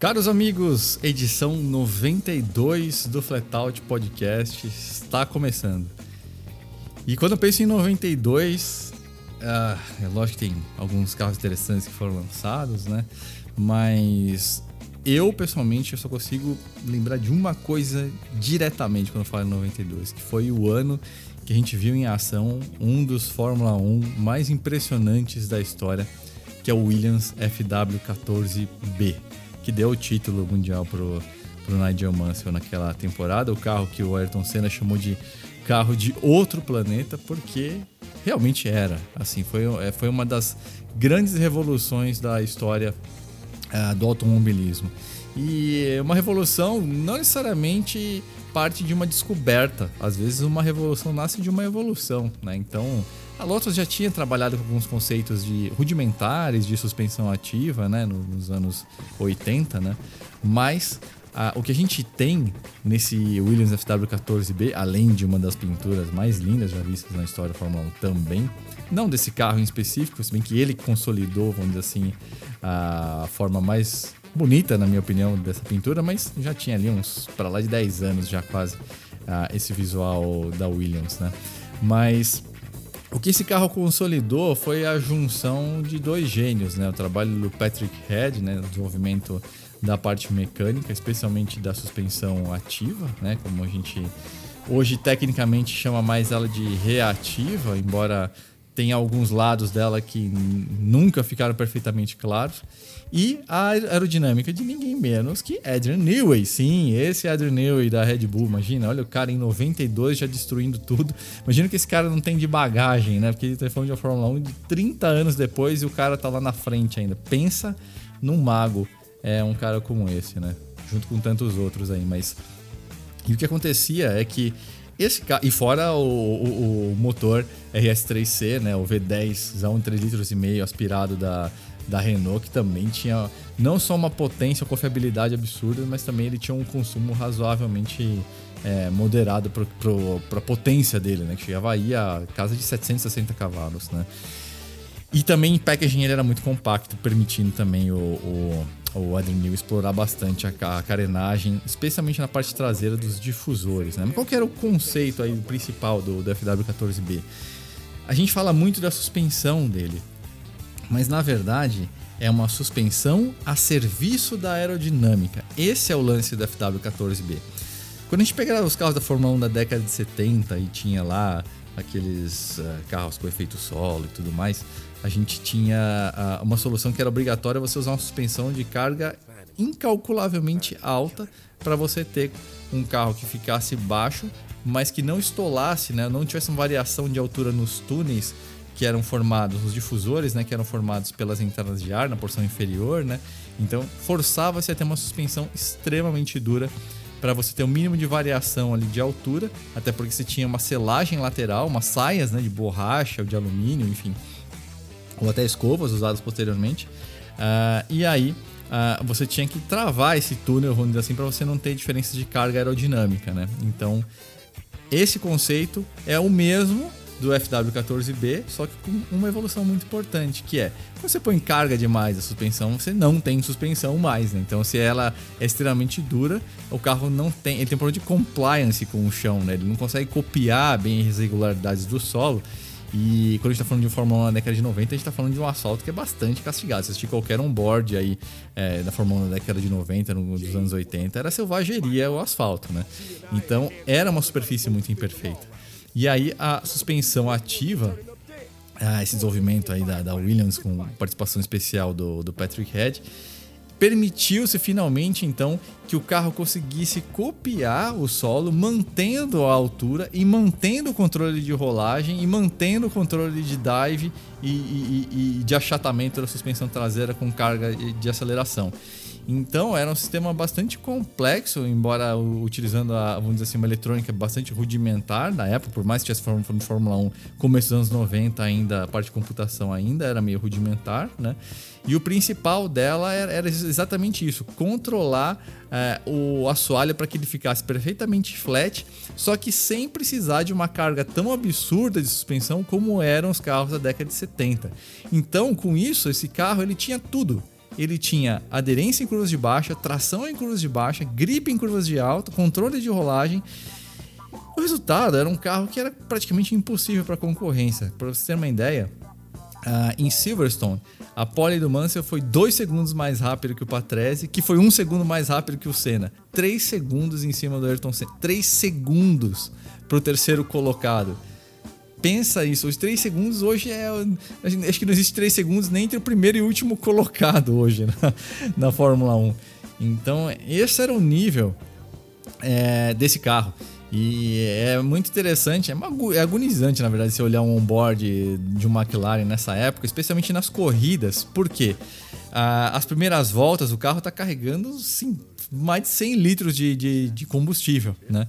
Caros amigos, edição 92 do Flatout Podcast está começando. E quando eu penso em 92, ah, é lógico que tem alguns carros interessantes que foram lançados, né? Mas eu, pessoalmente, eu só consigo lembrar de uma coisa diretamente quando eu falo em 92, que foi o ano que a gente viu em ação um dos Fórmula 1 mais impressionantes da história, que é o Williams FW14B que deu o título mundial pro, pro Nigel Mansell naquela temporada. O carro que o Ayrton Senna chamou de carro de outro planeta, porque realmente era. Assim, foi, é, foi uma das grandes revoluções da história uh, do automobilismo. E uma revolução não necessariamente parte de uma descoberta. Às vezes uma revolução nasce de uma evolução, né? Então, a Lotus já tinha trabalhado com alguns conceitos de rudimentares de suspensão ativa, né, nos anos 80, né? Mas a, o que a gente tem nesse Williams FW14B, além de uma das pinturas mais lindas já vistas na história da Fórmula 1 também, não desse carro em específico, se bem que ele consolidou, vamos dizer assim, a forma mais bonita, na minha opinião, dessa pintura, mas já tinha ali uns para lá de 10 anos já quase esse visual da Williams, né? Mas o que esse carro consolidou foi a junção de dois gênios, né? O trabalho do Patrick Head, né? O desenvolvimento da parte mecânica, especialmente da suspensão ativa, né? Como a gente hoje tecnicamente chama mais ela de reativa, embora tenha alguns lados dela que nunca ficaram perfeitamente claros. E a aerodinâmica de ninguém menos que Adrian Newey. Sim, esse Adrian Newey da Red Bull. Imagina, olha o cara em 92 já destruindo tudo. Imagina que esse cara não tem de bagagem, né? Porque ele tá falando de Fórmula 1 de 30 anos depois e o cara tá lá na frente ainda. Pensa num mago, é um cara como esse, né? Junto com tantos outros aí, mas. E o que acontecia é que esse carro, e fora o, o, o motor RS3C, né, o V10, 3,5 litros e meio aspirado da da Renault, que também tinha não só uma potência, uma confiabilidade absurda, mas também ele tinha um consumo razoavelmente é, moderado para a potência dele, né? Que chegava aí a casa de 760 cavalos, né? E também em packaging ele era muito compacto, permitindo também o, o, o Newey explorar bastante a, a, carenagem, especialmente na parte traseira dos difusores. Né? Mas qual que era o conceito aí principal do, do FW14B? A gente fala muito da suspensão dele mas na verdade é uma suspensão a serviço da aerodinâmica. Esse é o lance do FW14B. Quando a gente pegava os carros da Fórmula 1 da década de 70 e tinha lá aqueles uh, carros com efeito solo e tudo mais, a gente tinha uh, uma solução que era obrigatória você usar uma suspensão de carga incalculavelmente alta para você ter um carro que ficasse baixo, mas que não estolasse, né? não tivesse uma variação de altura nos túneis que eram formados, os difusores, né, que eram formados pelas entradas de ar na porção inferior, né? Então forçava-se a ter uma suspensão extremamente dura para você ter o um mínimo de variação ali de altura, até porque você tinha uma selagem lateral, umas saias, né, de borracha ou de alumínio, enfim, ou até escovas usadas posteriormente. Uh, e aí uh, você tinha que travar esse túnel, vamos dizer assim, para você não ter diferença de carga aerodinâmica, né? Então esse conceito é o mesmo do FW14B, só que com uma evolução muito importante, que é quando você põe carga demais a suspensão, você não tem suspensão mais, né? Então, se ela é extremamente dura, o carro não tem, ele tem problema de compliance com o chão, né? Ele não consegue copiar bem as irregularidades do solo. E quando a gente está falando de Fórmula 1 na década de 90, a gente está falando de um asfalto que é bastante castigado. Se assistir qualquer onboard aí é, da Fórmula 1 na década de 90, nos anos 80, era selvageria o asfalto, né? Então era uma superfície muito imperfeita. E aí a suspensão ativa, ah, esse desenvolvimento aí da, da, Williams com participação especial do, do Patrick Head, permitiu-se finalmente então que o carro conseguisse copiar o solo, mantendo a altura e mantendo o controle de rolagem e mantendo o controle de dive e, e, e de achatamento da suspensão traseira com carga de aceleração. Então era um sistema bastante complexo, embora utilizando a, vamos dizer assim, uma eletrônica bastante rudimentar na época, por mais que tivesse de Fórmula 1, começo dos anos 90 ainda, a parte de computação ainda era meio rudimentar, né? E o principal dela era, era exatamente isso: controlar é, o assoalho para que ele ficasse perfeitamente flat, só que sem precisar de uma carga tão absurda de suspensão como eram os carros da década de 70. Então, com isso, esse carro ele tinha tudo ele tinha aderência em curvas de baixa, tração em curvas de baixa, gripe em curvas de alta, controle de rolagem. O resultado era um carro que era praticamente impossível para concorrência. Para você ter uma ideia, uh, em Silverstone, a pole do Mansell foi 2 segundos mais rápido que o Patrese, que foi 1 um segundo mais rápido que o Senna. 3 segundos em cima do Ayrton Senna. 3 segundos para o terceiro colocado. Pensa isso, os 3 segundos hoje é. Acho que não existe 3 segundos nem entre o primeiro e o último colocado hoje na, na Fórmula 1. Então, esse era o nível é, desse carro. E é muito interessante, é, é agonizante, na verdade, se olhar um onboard de um McLaren nessa época, especialmente nas corridas. Por quê? Ah, as primeiras voltas, o carro está carregando sim, mais de 100 litros de, de, de combustível, né?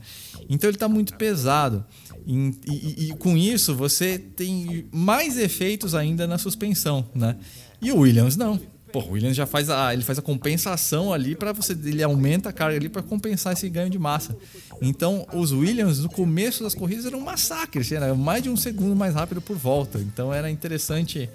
Então ele está muito pesado. E, e, e, com isso você tem mais efeitos ainda na suspensão, né? E o Williams não. Pô, o Williams já faz a, ele faz a compensação ali para você, ele aumenta a carga ali para compensar esse ganho de massa. Então, os Williams no começo das corridas eram um massacre, assim, era mais de um segundo mais rápido por volta. Então era interessante,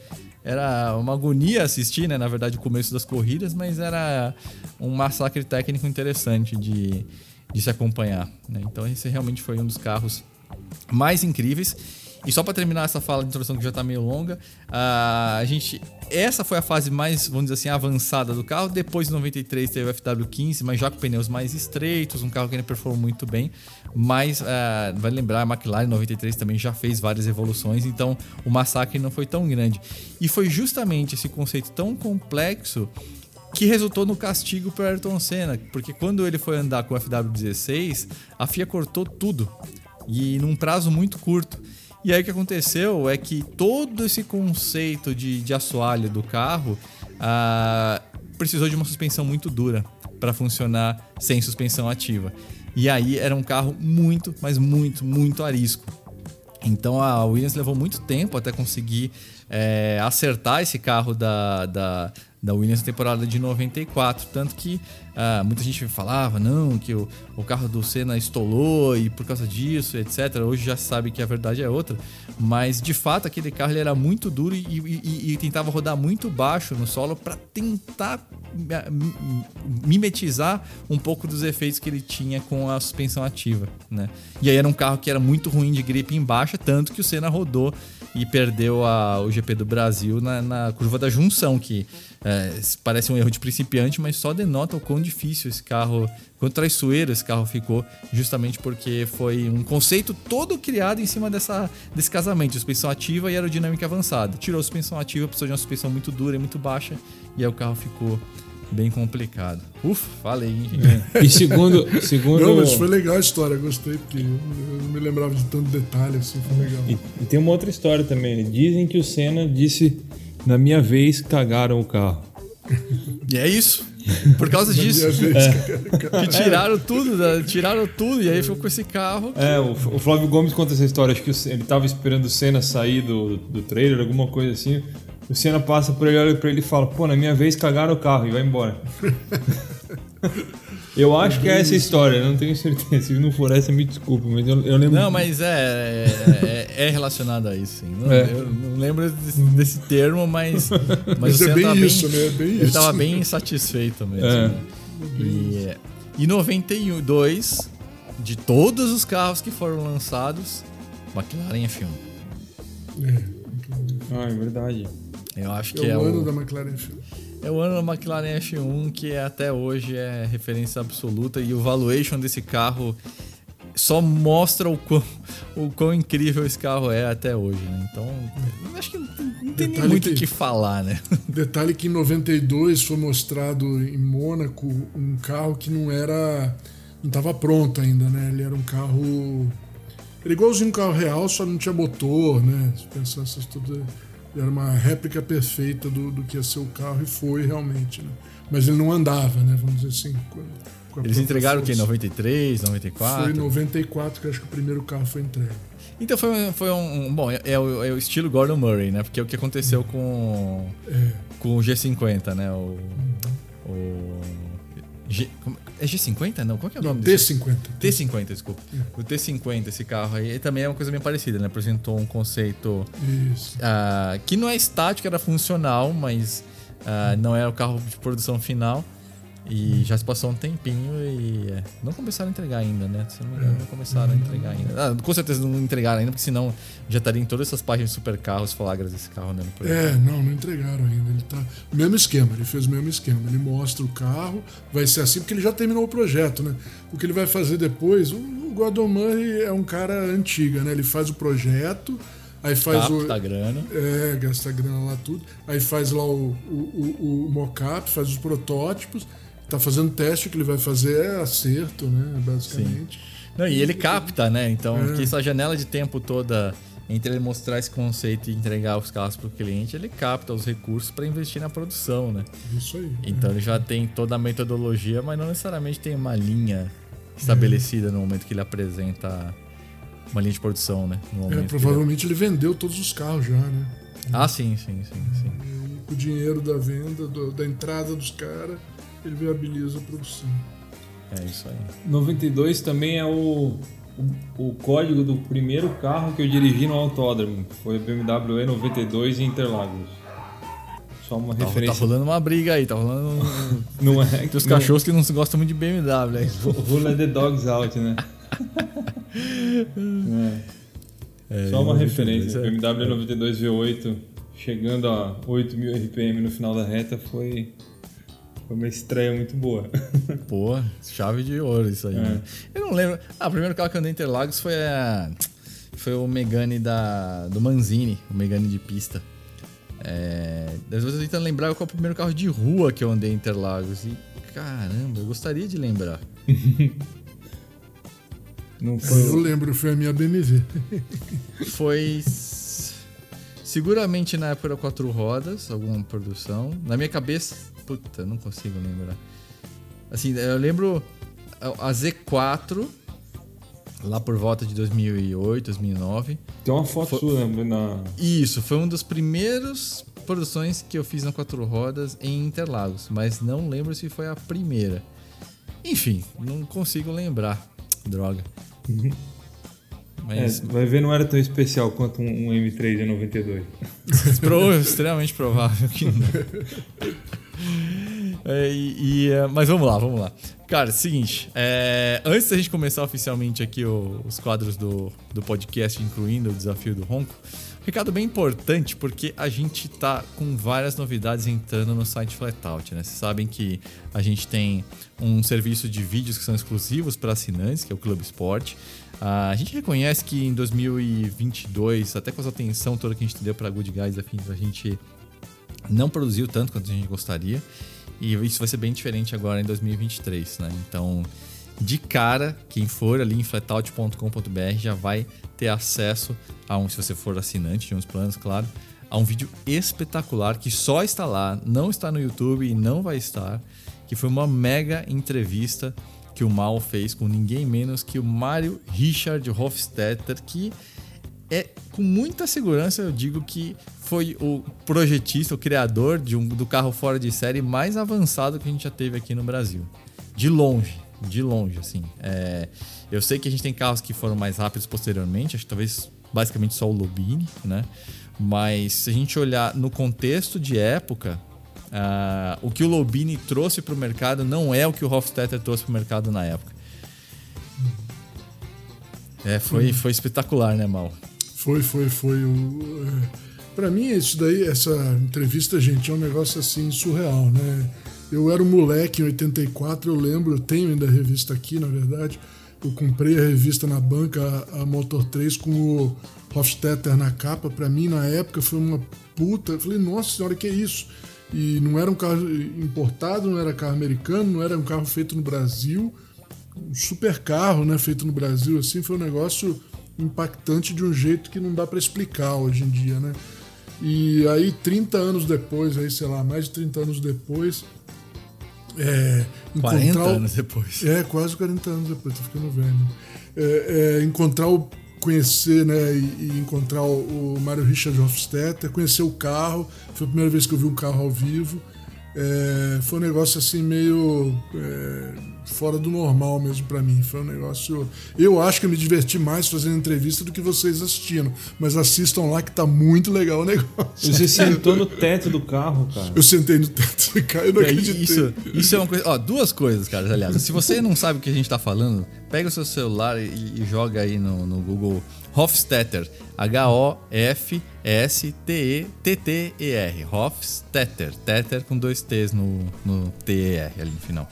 era uma agonia assistir, né, na verdade, o começo das corridas, mas era um massacre técnico interessante de, de se acompanhar. Né? Então esse realmente foi um dos carros mais incríveis. E só para terminar essa fala de introdução que já está meio longa, a gente essa foi a fase mais, vamos dizer assim, avançada do carro. Depois, em 93, teve o FW15, mas já com pneus mais estreitos, um carro que ainda performou muito bem. Mas, uh, vai lembrar, a McLaren em 93 também já fez várias evoluções, então o massacre não foi tão grande. E foi justamente esse conceito tão complexo que resultou no castigo para Ayrton Senna, porque quando ele foi andar com o FW16, a FIA cortou tudo e num prazo muito curto. E aí o que aconteceu é que todo esse conceito de, de assoalho do carro ah, precisou de uma suspensão muito dura para funcionar sem suspensão ativa. E aí era um carro muito, mas muito, muito arisco. Então a Williams levou muito tempo até conseguir é, acertar esse carro da, da, da Williams na temporada de 94. Tanto que ah, muita gente falava, não, que o, o carro do Senna estolou e por causa disso, etc. Hoje já sabe que a verdade é outra. Mas de fato aquele carro ele era muito duro e, e, e tentava rodar muito baixo no solo para tentar mimetizar um pouco dos efeitos que ele tinha com a suspensão ativa. Né? E aí era um carro que era muito ruim de gripe em baixa, tanto que o Senna rodou e perdeu a, o GP do Brasil na, na curva da junção, que é, parece um erro de principiante, mas só denota o quão difícil esse carro, quão traiçoeiro esse carro ficou, justamente porque foi um conceito todo criado em cima dessa, desse casamento, suspensão ativa e aerodinâmica avançada. Tirou a suspensão ativa, precisou de uma suspensão muito dura e muito baixa, e aí o carro ficou bem complicado. Ufa, falei, hein, é. E segundo, segundo. Não, mas foi legal a história, gostei, porque eu não me lembrava de tanto detalhe assim, foi legal. E, e tem uma outra história também. Né? Dizem que o Senna disse: na minha vez, cagaram o carro. E é isso. Por causa disso. É. Que tiraram tudo, né? tiraram tudo, e aí ficou com esse carro. Que... É, o, o, Flávio Gomes conta essa história. Acho que ele estava esperando o Senna sair do, do trailer, alguma coisa assim. O Senna passa por ele, olha pra ele e fala: Pô, na minha vez cagaram o carro e vai embora. Eu acho que é essa história, não tenho certeza. Se não for essa, me desculpe, mas eu, eu lembro. Não, mas é, é, é relacionado a isso, sim. Não, é. Eu não lembro desse, desse termo, mas. Mas, mas é bem isso, bem, né? É bem ele estava bem insatisfeito mesmo. É. Né? E, e 92, de todos os carros que foram lançados, McLaren F1. É. Ah, é verdade. Eu acho que é, é o ano da McLaren F1. É o ano da McLaren F1 que até hoje é referência absoluta e o valuation desse carro só mostra o quão, o quão incrível esse carro é até hoje, né? Então, acho que não tem nem muito o que, que falar, né? Detalhe que em 92 foi mostrado em Mônaco um carro que não era. não estava pronto ainda, né? Ele era um carro. Era igualzinho um carro real, só não tinha motor, né? Se pensar essas tudo era uma réplica perfeita do, do que ia ser o carro e foi realmente, né? Mas ele não andava, né? Vamos dizer assim. Com, com Eles entregaram força. o quê? 93, 94? Foi em 94 que acho que o primeiro carro foi entregue. Então foi, foi um, um. bom, é, é, o, é, o, estilo Gordon Murray, né? Porque é o que aconteceu com, é. com o G50, né? O, uhum. o G, é G50? Não, qual que é o nome T50. T50, desculpa. É. O T50, esse carro aí, também é uma coisa bem parecida, né? Apresentou um conceito uh, que não é estático, era funcional, mas Uh, não era o carro de produção final. E já se passou um tempinho e é, não começaram a entregar ainda, né? Se não me engano, não começaram a entregar ainda. Ah, com certeza não entregaram ainda, porque senão já estaria em todas essas páginas de super carros flagras desse carro andando por aí. É, não, não entregaram ainda. Ele tá. Mesmo esquema, ele fez o mesmo esquema. Ele mostra o carro, vai ser assim, porque ele já terminou o projeto, né? O que ele vai fazer depois, o, o Gordon Murray é um cara antiga, né? Ele faz o projeto. Aí faz Capta o. grana. É, gasta grana lá tudo. Aí faz lá o, o, o, o mock-up, faz os protótipos tá fazendo teste, o que ele vai fazer é acerto, né? Basicamente. Sim. Não, e ele capta, né? Então, é. essa janela de tempo toda entre ele mostrar esse conceito e entregar os carros para o cliente, ele capta os recursos para investir na produção, né? Isso aí. Então é. ele já tem toda a metodologia, mas não necessariamente tem uma linha estabelecida é. no momento que ele apresenta uma linha de produção, né? é, provavelmente ele... ele... vendeu todos os carros já, né? Ah, sim, sim, sim, sim. o dinheiro da venda, do, da entrada dos caras ele viabiliza a produção. É isso aí. 92 também é o, o, o, código do primeiro carro que eu dirigi no autódromo. Foi o BMW E92 em Interlagos. Só uma tá, referência. Tá rolando uma briga aí, tá rolando. não é? Tem os cachorros que não gostam muito de BMW aí. Rola the dogs out, né? é. É, Só uma referência. É. BMW 92 V8 chegando a 8.000 RPM no final da reta foi foi uma estreia muito boa. Pô, chave de ouro isso aí. É. Né? Eu não lembro. Ah, o primeiro carro que eu andei em Interlagos foi a. Foi o Megane da, do Manzini, o Megane de pista. É, às vezes eu tentando lembrar qual é o primeiro carro de rua que eu andei em Interlagos. E caramba, eu gostaria de lembrar. Não foi... Eu lembro, foi a minha BMW. foi seguramente na época da quatro rodas, alguma produção. Na minha cabeça Puta, não consigo lembrar. Assim, eu lembro a Z4, lá por volta de 2008, 2009. Tem uma foto sua né, na. Isso, foi uma das primeiras produções que eu fiz na quatro rodas em Interlagos, mas não lembro se foi a primeira. Enfim, não consigo lembrar. Droga. Uhum. Mas... É, vai ver, não era tão especial quanto um, um M3 de 92. extremamente provável que não. É, e, e, é, mas vamos lá, vamos lá. Cara, seguinte, é, antes da gente começar oficialmente aqui o, os quadros do, do podcast, incluindo o desafio do Ronco, recado bem importante, porque a gente tá com várias novidades entrando no site Flatout, né? Vocês sabem que a gente tem um serviço de vídeos que são exclusivos para assinantes, que é o Clube Sport. Uh, a gente reconhece que em 2022, até com essa atenção toda que a gente deu para Good Guys, a gente não produziu tanto quanto a gente gostaria. E isso vai ser bem diferente agora em 2023, né? Então, de cara, quem for ali em flatout.com.br já vai ter acesso a um, se você for assinante de uns planos, claro, a um vídeo espetacular que só está lá, não está no YouTube e não vai estar, que foi uma mega entrevista que o Mal fez com ninguém menos que o Mário Richard Hofstetter, que é com muita segurança eu digo que foi o projetista, o criador de um, do carro fora de série mais avançado que a gente já teve aqui no Brasil. De longe, de longe, assim. É, eu sei que a gente tem carros que foram mais rápidos posteriormente, acho que talvez basicamente só o Lobini, né? Mas se a gente olhar no contexto de época, uh, o que o Lobini trouxe para o mercado não é o que o Hofstetter trouxe para o mercado na época. É, foi, foi espetacular, né, Mal? Foi, foi, foi. O, é, para mim, isso daí, essa entrevista, gente, é um negócio assim surreal, né? Eu era um moleque em 84, eu lembro, eu tenho ainda a revista aqui, na verdade. Eu comprei a revista na banca, a Motor 3, com o Hofstetter na capa. Para mim, na época, foi uma puta. Eu falei, nossa senhora, que é isso? E não era um carro importado, não era carro americano, não era um carro feito no Brasil. Um super carro, né? Feito no Brasil, assim, foi um negócio impactante de um jeito que não dá para explicar hoje em dia, né? E aí, 30 anos depois, aí, sei lá, mais de 30 anos depois. É, 40 anos depois. É, quase 40 anos depois, tô ficando velho. É, é, encontrar o. conhecer, né, e, e encontrar o, o Mário Richard Hofstetter, conhecer o carro. Foi a primeira vez que eu vi um carro ao vivo. É, foi um negócio assim meio. É, fora do normal mesmo para mim. Foi um negócio. Eu acho que eu me diverti mais fazendo entrevista do que vocês assistindo. Mas assistam lá que tá muito legal o negócio. Você sentou no teto do carro, cara. Eu sentei no teto do carro, eu não É, acreditei. Isso, isso é uma coisa. Ó, duas coisas, cara, aliás. Se você não sabe o que a gente tá falando, pega o seu celular e, e joga aí no, no Google Hofstetter. H-O-F-S-T-E-T-T-E-R. Hofstetter. Tetter com dois T's no, no T-E-R ali no final.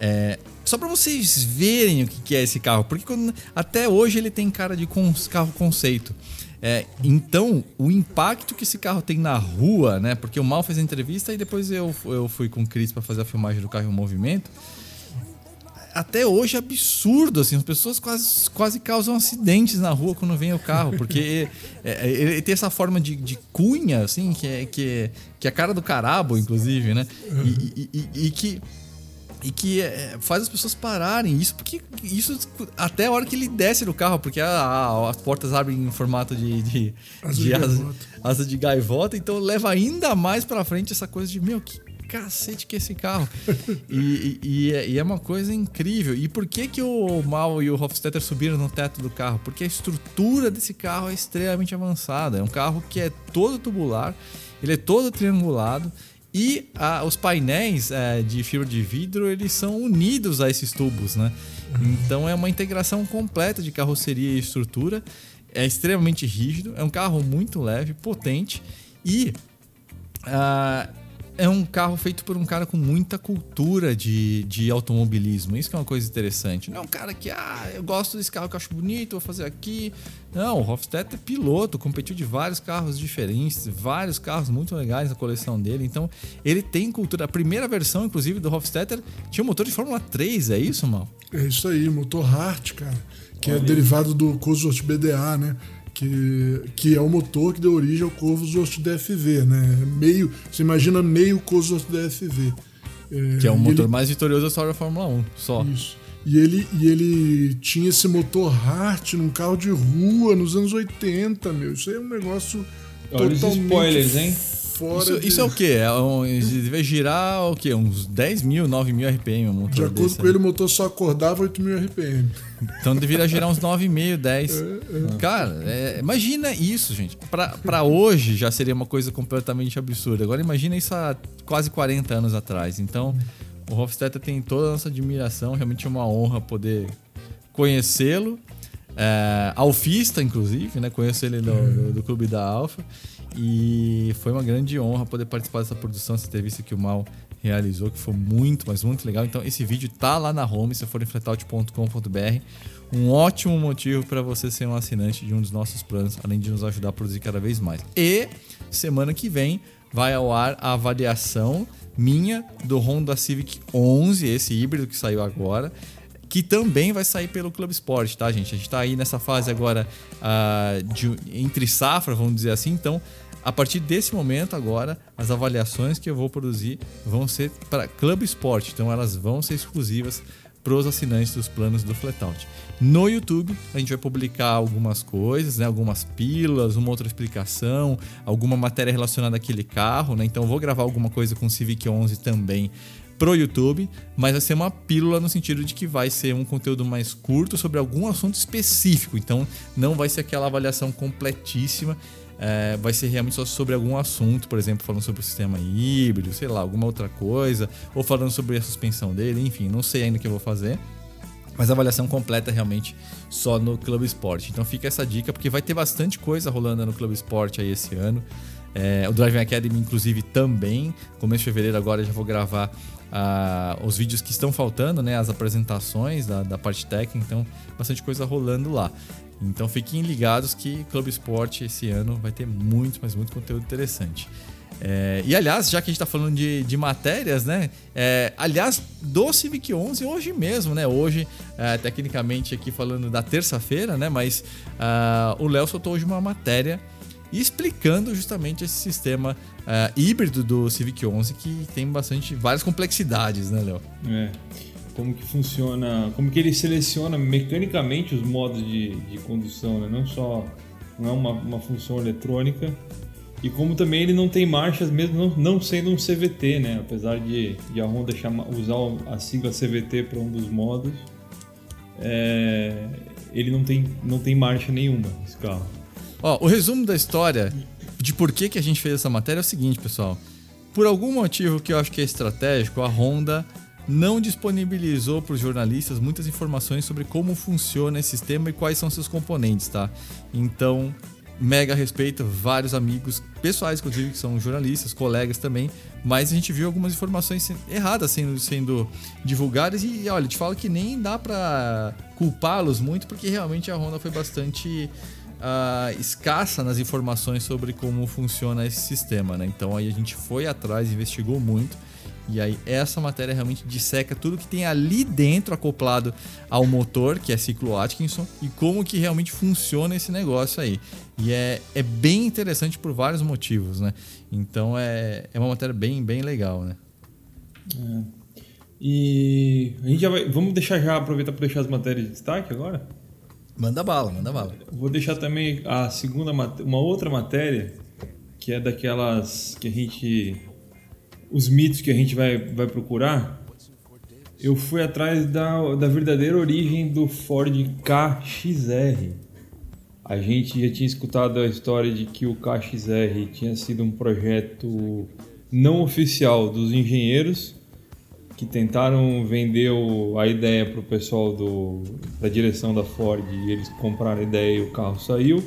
É, só pra vocês verem o que é esse carro, porque quando- até hoje ele tem cara de cons- carro conceito. É, então, o impacto que esse carro tem na rua, né? Porque o Mal fez a entrevista e depois eu, eu fui com o Chris pra fazer a filmagem do carro em movimento. Até hoje é absurdo, assim, as pessoas quase, quase causam acidentes na rua quando vem o carro, porque é, é, ele tem essa forma de, de cunha, assim, que é, que, é, que é a cara do carabo, inclusive, né? E, e- e- e que e que faz as pessoas pararem. Isso porque isso até a hora que ele desce do carro, porque a- a- as portas abrem em formato de, de, Asa de de asa, gaivota. asa de gaivota, então leva ainda mais pra frente essa coisa de meu que cacete que é esse carro. e, e- é, e é uma coisa incrível. E por que que o Mal e o Hofstetter subiram no teto do carro? Porque a estrutura desse carro é extremamente avançada. É um carro que é todo tubular, ele é todo triangulado. E ah, os painéis eh, de fibra de vidro eles são unidos a esses tubos, né? Então é uma integração completa de carroceria e estrutura. É extremamente rígido, é um carro muito leve, potente e ah, é um carro feito por um cara com muita cultura de, de automobilismo. Isso que é uma coisa interessante. Não é um cara que, ah, eu gosto desse carro que eu acho bonito, vou fazer aqui. Não, o Hofstetter é piloto, competiu de vários carros diferentes, vários carros muito legais na coleção dele. Então, ele tem cultura. A primeira versão, inclusive, do Hofstetter tinha um motor de Fórmula 3, é isso, Mal? É isso aí, motor Hart, cara. Que é derivado do Cosworth BDA, né? Que, que é o motor que deu origem ao Cosworth DFV, né? Meio, você imagina meio Cosworth DFV. Que é o motor ele- mais vitorioso da história da Fórmula 1, só. Isso. E ele, e ele tinha esse motor Hart num carro de rua nos anos 80, meu. Isso aí é um negócio Olha os totalmente spoilers, hein? Fora Isso, de, isso é o quê? É um, deve girar o quê? Uns 10 mil, 9 mil RPM motor De acordo desse, com né? ele, o motor só acordava 8 mil RPM. Então deveria girar uns 9,5, 10. É, Cara, é, imagina isso, gente. Pra, pra hoje já seria uma coisa completamente absurda. Agora imagina isso há quase 40 anos atrás. Então, o Hofstetter tem toda a nossa admiração. Realmente é uma honra poder conhecê-lo. É, alfista, inclusive, né? Conheço ele do, do, do clube da Alfa. E foi uma grande honra poder participar dessa produção, essa entrevista que o Mal realizou, que foi muito, mas muito legal. Então, esse vídeo tá lá na home, se for em fletout.com.br. Um ótimo motivo para você ser um assinante de um dos nossos planos, além de nos ajudar a produzir cada vez mais. E semana que vem vai ao ar a avaliação minha do Honda Civic 11, esse híbrido que saiu agora que também vai sair pelo Clube Sport, tá, gente? A gente tá aí nessa fase agora ah, de, entre safra, vamos dizer assim. Então, a partir desse momento agora, as avaliações que eu vou produzir vão ser para Clube Sport. Então, elas vão ser exclusivas para os assinantes dos planos do Flatout. No YouTube, a gente vai publicar algumas coisas, né? algumas pílulas, uma outra explicação, alguma matéria relacionada àquele carro. Né? Então, vou gravar alguma coisa com o Civic 11 também pro YouTube, mas vai ser uma pílula no sentido de que vai ser um conteúdo mais curto sobre algum assunto específico. Então, não vai ser aquela avaliação completíssima. É, vai ser realmente só sobre algum assunto, por exemplo, falando sobre o sistema híbrido, sei lá, alguma outra coisa, ou falando sobre a suspensão dele, enfim, não sei ainda o que eu vou fazer. Mas a avaliação completa realmente só no Clube Sport. Então fica essa dica, porque vai ter bastante coisa rolando no Clube Sport aí esse ano. É, o Driving Academy, inclusive, também. Começo de fevereiro agora já vou gravar ah, os vídeos que estão faltando, né? As apresentações da, da parte técnica. Então, bastante coisa rolando lá. Então fiquem ligados que Clube Sport esse ano vai ter muito, mas muito conteúdo interessante. É, e aliás, já que a gente está falando de, de matérias, né? É, aliás, do Civic 11 hoje mesmo, né? Hoje, é, tecnicamente aqui falando da terça-feira, né? Mas ah, o Léo soltou hoje uma matéria explicando justamente esse sistema ah, híbrido do Civic 11 que tem bastante várias complexidades, né, Léo? É. Como que funciona, como que ele seleciona mecanicamente os modos de, de condução, né? Não só, não é uma, uma função eletrônica. E como também ele não tem marchas, mesmo não, não sendo um CVT, né? Apesar de, de a Honda chamar, usar a sigla CVT para um dos modos, é, ele não tem, não tem marcha nenhuma, esse carro. Ó, o resumo da história de por que, que a gente fez essa matéria é o seguinte, pessoal. Por algum motivo que eu acho que é estratégico, a Honda não disponibilizou para os jornalistas muitas informações sobre como funciona esse sistema e quais são seus componentes, tá? Então, mega respeito, vários amigos pessoais, inclusive, que são jornalistas, colegas também, mas a gente viu algumas informações erradas sendo, sendo divulgadas e, olha, te falo que nem dá para culpá-los muito, porque realmente a Honda foi bastante uh, escassa nas informações sobre como funciona esse sistema, né? Então aí a gente foi atrás, investigou muito e aí essa matéria realmente disseca tudo que tem ali dentro acoplado ao motor, que é ciclo Atkinson, e como que realmente funciona esse negócio aí. E é, é bem interessante por vários motivos, né? Então é, é uma matéria bem, bem legal, né? É. E a gente já vai. Vamos deixar já aproveitar para deixar as matérias de destaque agora? Manda bala, manda bala. Vou deixar também a segunda uma outra matéria que é daquelas que a gente os mitos que a gente vai, vai procurar, eu fui atrás da, da verdadeira origem do Ford KXR. A gente já tinha escutado a história de que o KXR tinha sido um projeto não oficial dos engenheiros que tentaram vender a ideia para o pessoal do, da direção da Ford e eles compraram a ideia e o carro saiu.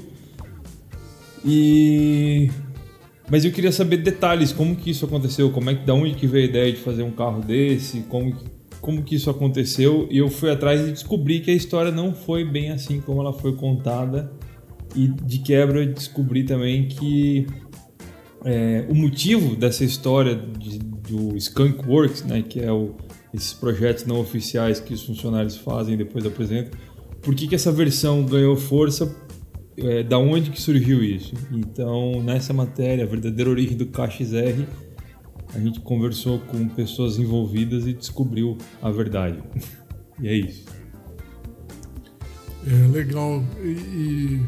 E mas eu queria saber detalhes, como que isso aconteceu, como é que, da onde que veio a ideia de fazer um carro desse, como, como que isso aconteceu. E eu fui atrás e descobri que a história não foi bem assim como ela foi contada. E de quebra descobri também que é, o motivo dessa história de, do Skunk Works, né, que é o, esses projetos não oficiais que os funcionários fazem depois apresentam, por que, que essa versão ganhou força? É, da onde que surgiu isso. Então, nessa matéria, a verdadeira origem do KXR, a gente conversou com pessoas envolvidas e descobriu a verdade. e é isso. É legal. E, e,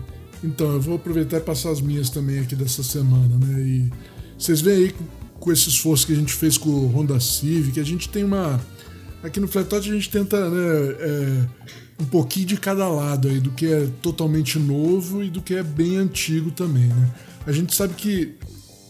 então, eu vou aproveitar e passar as minhas também aqui dessa semana, né? E vocês veem aí com, com esse esforço que a gente fez com o Honda Civic, a gente tem uma. Aqui no Flatout a gente tenta né, é, um pouquinho de cada lado aí, do que é totalmente novo e do que é bem antigo também, né? A gente sabe que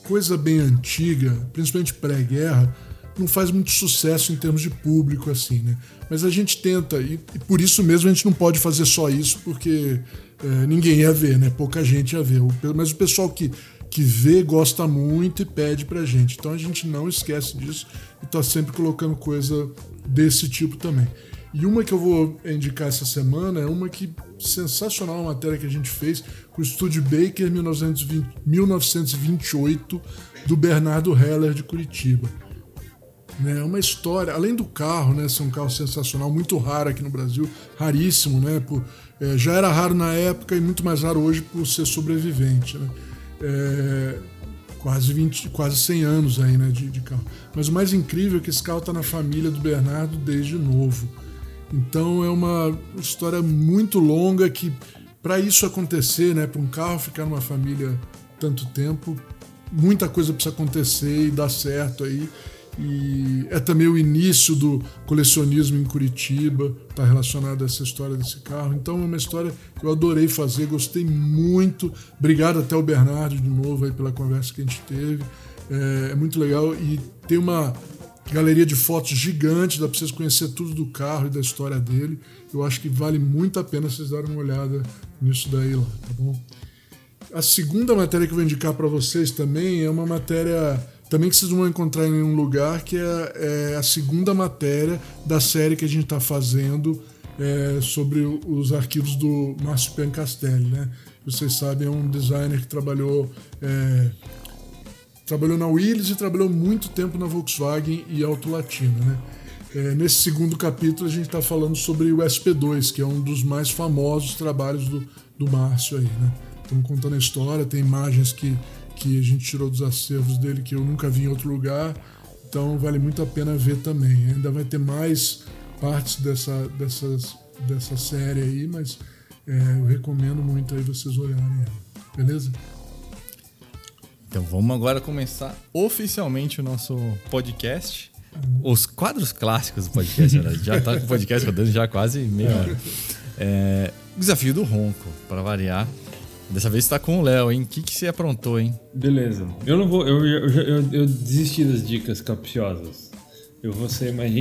coisa bem antiga, principalmente pré-guerra, não faz muito sucesso em termos de público, assim, né? Mas a gente tenta, e, e por isso mesmo a gente não pode fazer só isso, porque é, ninguém ia ver, né? Pouca gente ia ver. Mas o pessoal que, que vê gosta muito e pede pra gente. Então a gente não esquece disso e tá sempre colocando coisa desse tipo também. E uma que eu vou indicar essa semana é uma que sensacional, uma matéria que a gente fez com o Estúdio Baker 1920, 1928 do Bernardo Heller de Curitiba. É uma história, além do carro, né, ser um carro sensacional, muito raro aqui no Brasil, raríssimo, né? Por, é, já era raro na época e muito mais raro hoje por ser sobrevivente, né? É, quase 20, quase 100 anos aí, né, de, de carro. Mas o mais incrível é que esse carro está na família do Bernardo desde novo. Então é uma história muito longa que para isso acontecer, né, para um carro ficar numa família tanto tempo, muita coisa precisa acontecer e dar certo aí. E é também o início do colecionismo em Curitiba, está relacionado a essa história desse carro. Então é uma história que eu adorei fazer, gostei muito. Obrigado até o Bernardo de novo aí pela conversa que a gente teve. É, é muito legal e tem uma galeria de fotos gigante, dá para vocês conhecer tudo do carro e da história dele. Eu acho que vale muito a pena vocês darem uma olhada nisso daí lá, tá bom? A segunda matéria que eu vou indicar para vocês também é uma matéria também que vocês vão encontrar em um lugar que é, é a segunda matéria da série que a gente está fazendo é, sobre os arquivos do Márcio Piancastelli, né? Vocês sabem, é um designer que trabalhou é, trabalhou na Willys e trabalhou muito tempo na Volkswagen e Auto Latina, né? É, nesse segundo capítulo a gente está falando sobre o SP2, que é um dos mais famosos trabalhos do, do Márcio aí, né? Estamos contando a história, tem imagens que, que a gente tirou dos acervos dele que eu nunca vi em outro lugar, então vale muito a pena ver também. Ainda vai ter mais partes dessa, dessas, dessa série aí, mas é, eu recomendo muito aí vocês olharem ela, beleza? Então vamos agora começar oficialmente o nosso podcast. Os quadros clássicos do podcast, né? já tá com o podcast rodando já quase meia hora. É, desafio do ronco, para variar. Dessa vez está com o Léo, hein? O que, que você aprontou, hein? Beleza. Eu não vou. Eu, eu, eu, eu desisti das dicas capciosas. Eu vou ser mais.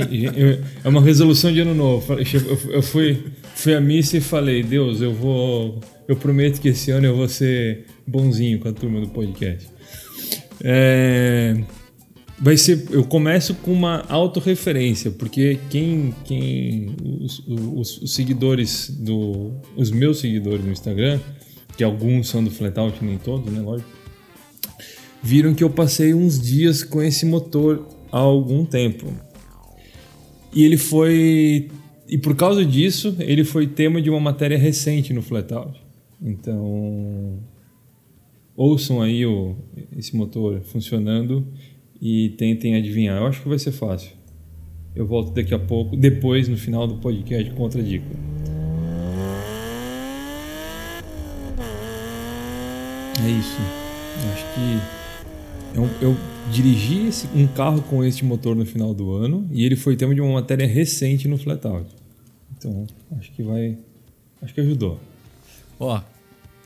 é uma resolução de ano novo. Eu fui, fui à missa e falei: Deus, eu vou. Eu prometo que esse ano eu vou ser bonzinho com a turma do podcast. É, vai ser, eu começo com uma autorreferência, porque quem, quem os, os, os, seguidores do, os meus seguidores no Instagram, que alguns são do Flatout, nem todos, né, lógico, viram que eu passei uns dias com esse motor há algum tempo. E ele foi e por causa disso, ele foi tema de uma matéria recente no Flatout. Então, ouçam aí o, esse motor funcionando e tentem adivinhar. Eu acho que vai ser fácil. Eu volto daqui a pouco, depois no final do podcast com outra dica. É isso. Acho que eu, eu dirigi esse, um carro com este motor no final do ano e ele foi tema de uma matéria recente no Flatout. Então, acho que vai. Acho que ajudou. Ó,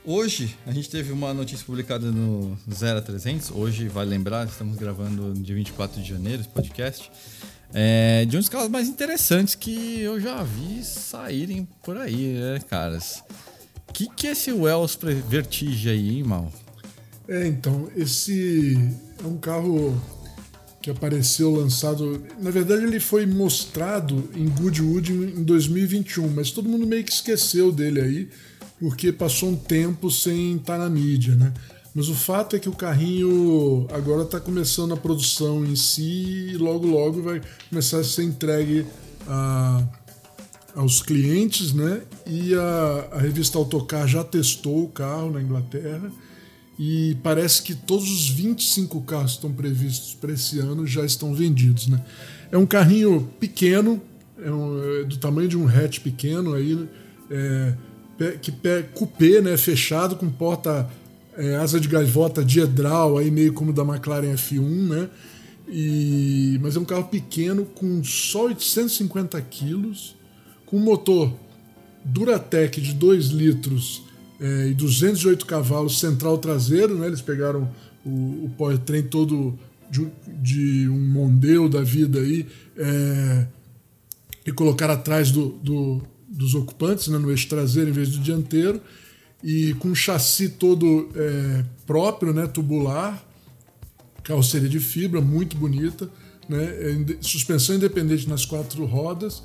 Hoje a gente teve uma notícia publicada no 0300. Hoje, vai lembrar, estamos gravando dia 24 de janeiro esse podcast. É, de um dos carros mais interessantes que eu já vi saírem por aí, né, caras? Que, que é esse Wells Vertige aí, hein, Mal? É, então, esse é um carro que apareceu lançado. Na verdade, ele foi mostrado em Goodwood em 2021, mas todo mundo meio que esqueceu dele aí porque passou um tempo sem estar na mídia, né? Mas o fato é que o carrinho agora está começando a produção em si e logo logo vai começar a ser entregue a, aos clientes, né? E a, a revista Autocar já testou o carro na Inglaterra e parece que todos os 25 carros que estão previstos para esse ano já estão vendidos, né? É um carrinho pequeno, é, um, é do tamanho de um hatch pequeno aí. É, que pé coupé, né, fechado com porta é, asa de gaivota diedral, aí meio como da McLaren F1, né? E, mas é um carro pequeno com só 850 quilos, com motor Duratec de 2 litros é, e 208 cavalos central traseiro, né? Eles pegaram o, o powertrain todo de, de, um Mondeo da vida aí é, e colocaram atrás do, do dos ocupantes, né, no eixo traseiro em vez do dianteiro, e com chassi todo é, próprio, né, tubular, carroceria de fibra, muito bonita, né, é, suspensão independente nas quatro rodas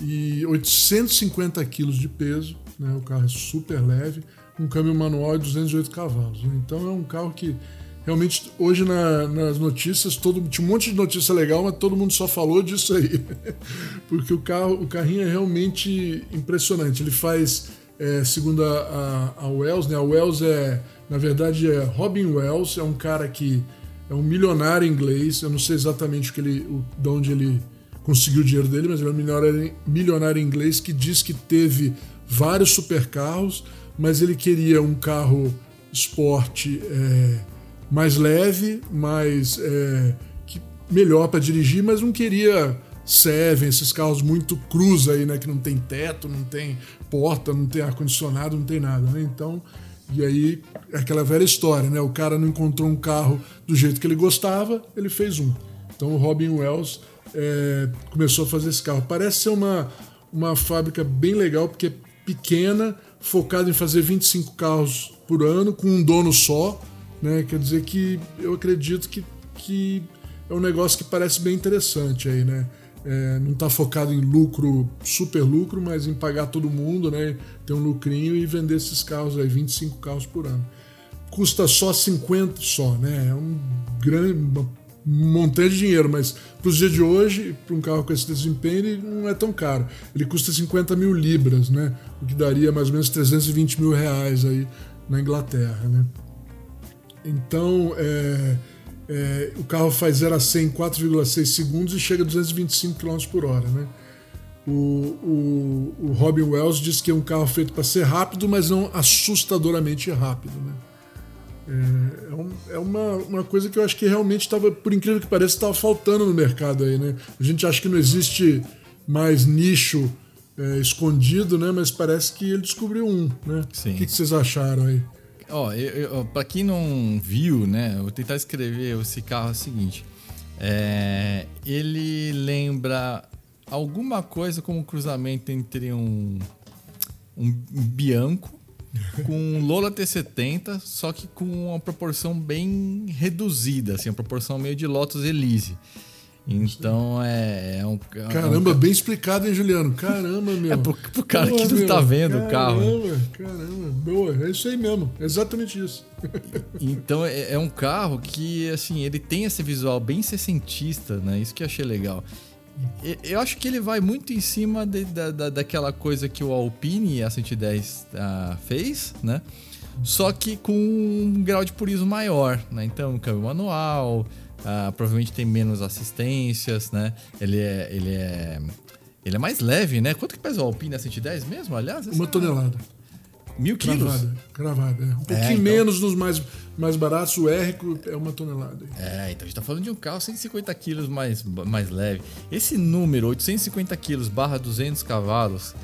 e 850 quilos de peso, né, o carro é super leve, um câmbio manual de 208 cavalos. Né, então é um carro que realmente hoje na, nas notícias todo tinha um monte de notícia legal, mas todo mundo só falou disso aí, porque o carro, o carrinho é realmente impressionante. Ele faz, é, segundo a, a, a, Wells, né? A Wells é, na verdade, é Robin Wells, é um cara que é um milionário inglês. Eu não sei exatamente o que ele, o, de onde ele conseguiu o dinheiro dele, mas ele é um milionário, milionário inglês que diz que teve vários supercarros, mas ele queria um carro esporte. É, mais leve, mais é, que, melhor para dirigir, mas não queria Seven, esses carros muito cruz aí, né? Que não tem teto, não tem porta, não tem ar-condicionado, não tem nada, né? Então, e aí, é aquela velha história, né? O cara não encontrou um carro do jeito que ele gostava, ele fez um. Então o Robin Wells é, começou a fazer esse carro. Parece ser uma, uma fábrica bem legal, porque é pequena, focada em fazer 25 carros por ano, com um dono só. Né? Quer dizer que eu acredito que, que é um negócio que parece bem interessante aí, né? É, não está focado em lucro, super lucro, mas em pagar todo mundo, né? Ter um lucrinho e vender esses carros aí, 25 carros por ano. Custa só 50 só, né? É um grande um montante de dinheiro, mas para os dias de hoje, para um carro com esse desempenho, ele não é tão caro. Ele custa 50 mil libras, né? O que daria mais ou menos 320 mil reais aí na Inglaterra, né? Então, é, é, o carro faz 0 a 100 em 4,6 segundos e chega a 225 km por hora. Né? O, o, o Robin Wells diz que é um carro feito para ser rápido, mas não assustadoramente rápido. Né? É, é, um, é uma, uma coisa que eu acho que realmente estava, por incrível que pareça, estava faltando no mercado aí, né? A gente acha que não existe mais nicho é, escondido, né? Mas parece que ele descobriu um, né? Sim. O que, que vocês acharam aí? Ó, oh, para quem não viu, né? Eu vou tentar escrever esse carro é o seguinte. É, ele lembra alguma coisa como um cruzamento entre um, um Bianco com Lola T70, só que com uma proporção bem reduzida, assim, uma proporção meio de Lotus Elise. Então é, é um. É caramba, um... bem explicado, hein, Juliano? Caramba, meu. É pro, pro cara que não meu. tá vendo caramba, o carro. Caramba, caramba. Boa, é isso aí mesmo. exatamente isso. então é, é, um carro que, assim, ele tem esse visual bem sessentista, né? Isso que eu achei legal. Eu acho que ele vai muito em cima de, da, da, daquela coisa que o Alpine A110 uh, fez, né? Só que com um grau de purismo maior, né? Então, câmbio manual, uh, provavelmente tem menos assistências, né? Ele é, ele é, ele é mais leve, né? Quanto que pesa o Alpine A110 mesmo, aliás? Uma tonelada. Mil quilos? Gravada, gravada. É. Um pouquinho é, então... menos nos mais, mais baratos, o R é uma tonelada. É, então a gente tá falando de um carro 150 quilos mais, mais leve. Esse número, 850 quilos barra 200 cavalos,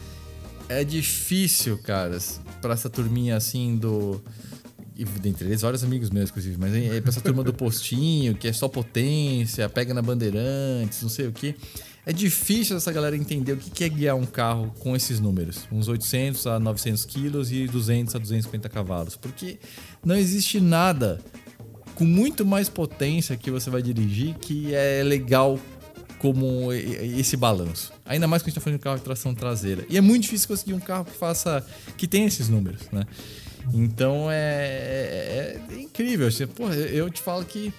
é difícil, caras, para essa turminha assim do... E dentre eles, vários amigos meus, inclusive, mas é pra essa turma do postinho, que é só potência, pega na Bandeirantes, não sei o que é difícil essa galera entender o que é guiar um carro com esses números, uns 800 a 900 quilos e 200 a 250 cavalos, porque não existe nada com muito mais potência que você vai dirigir que é legal como esse balanço. Ainda mais quando a gente está falando de carro de tração traseira. E é muito difícil conseguir um carro que faça, que tenha esses números, né? Então é, é, é incrível. Porra, eu te falo que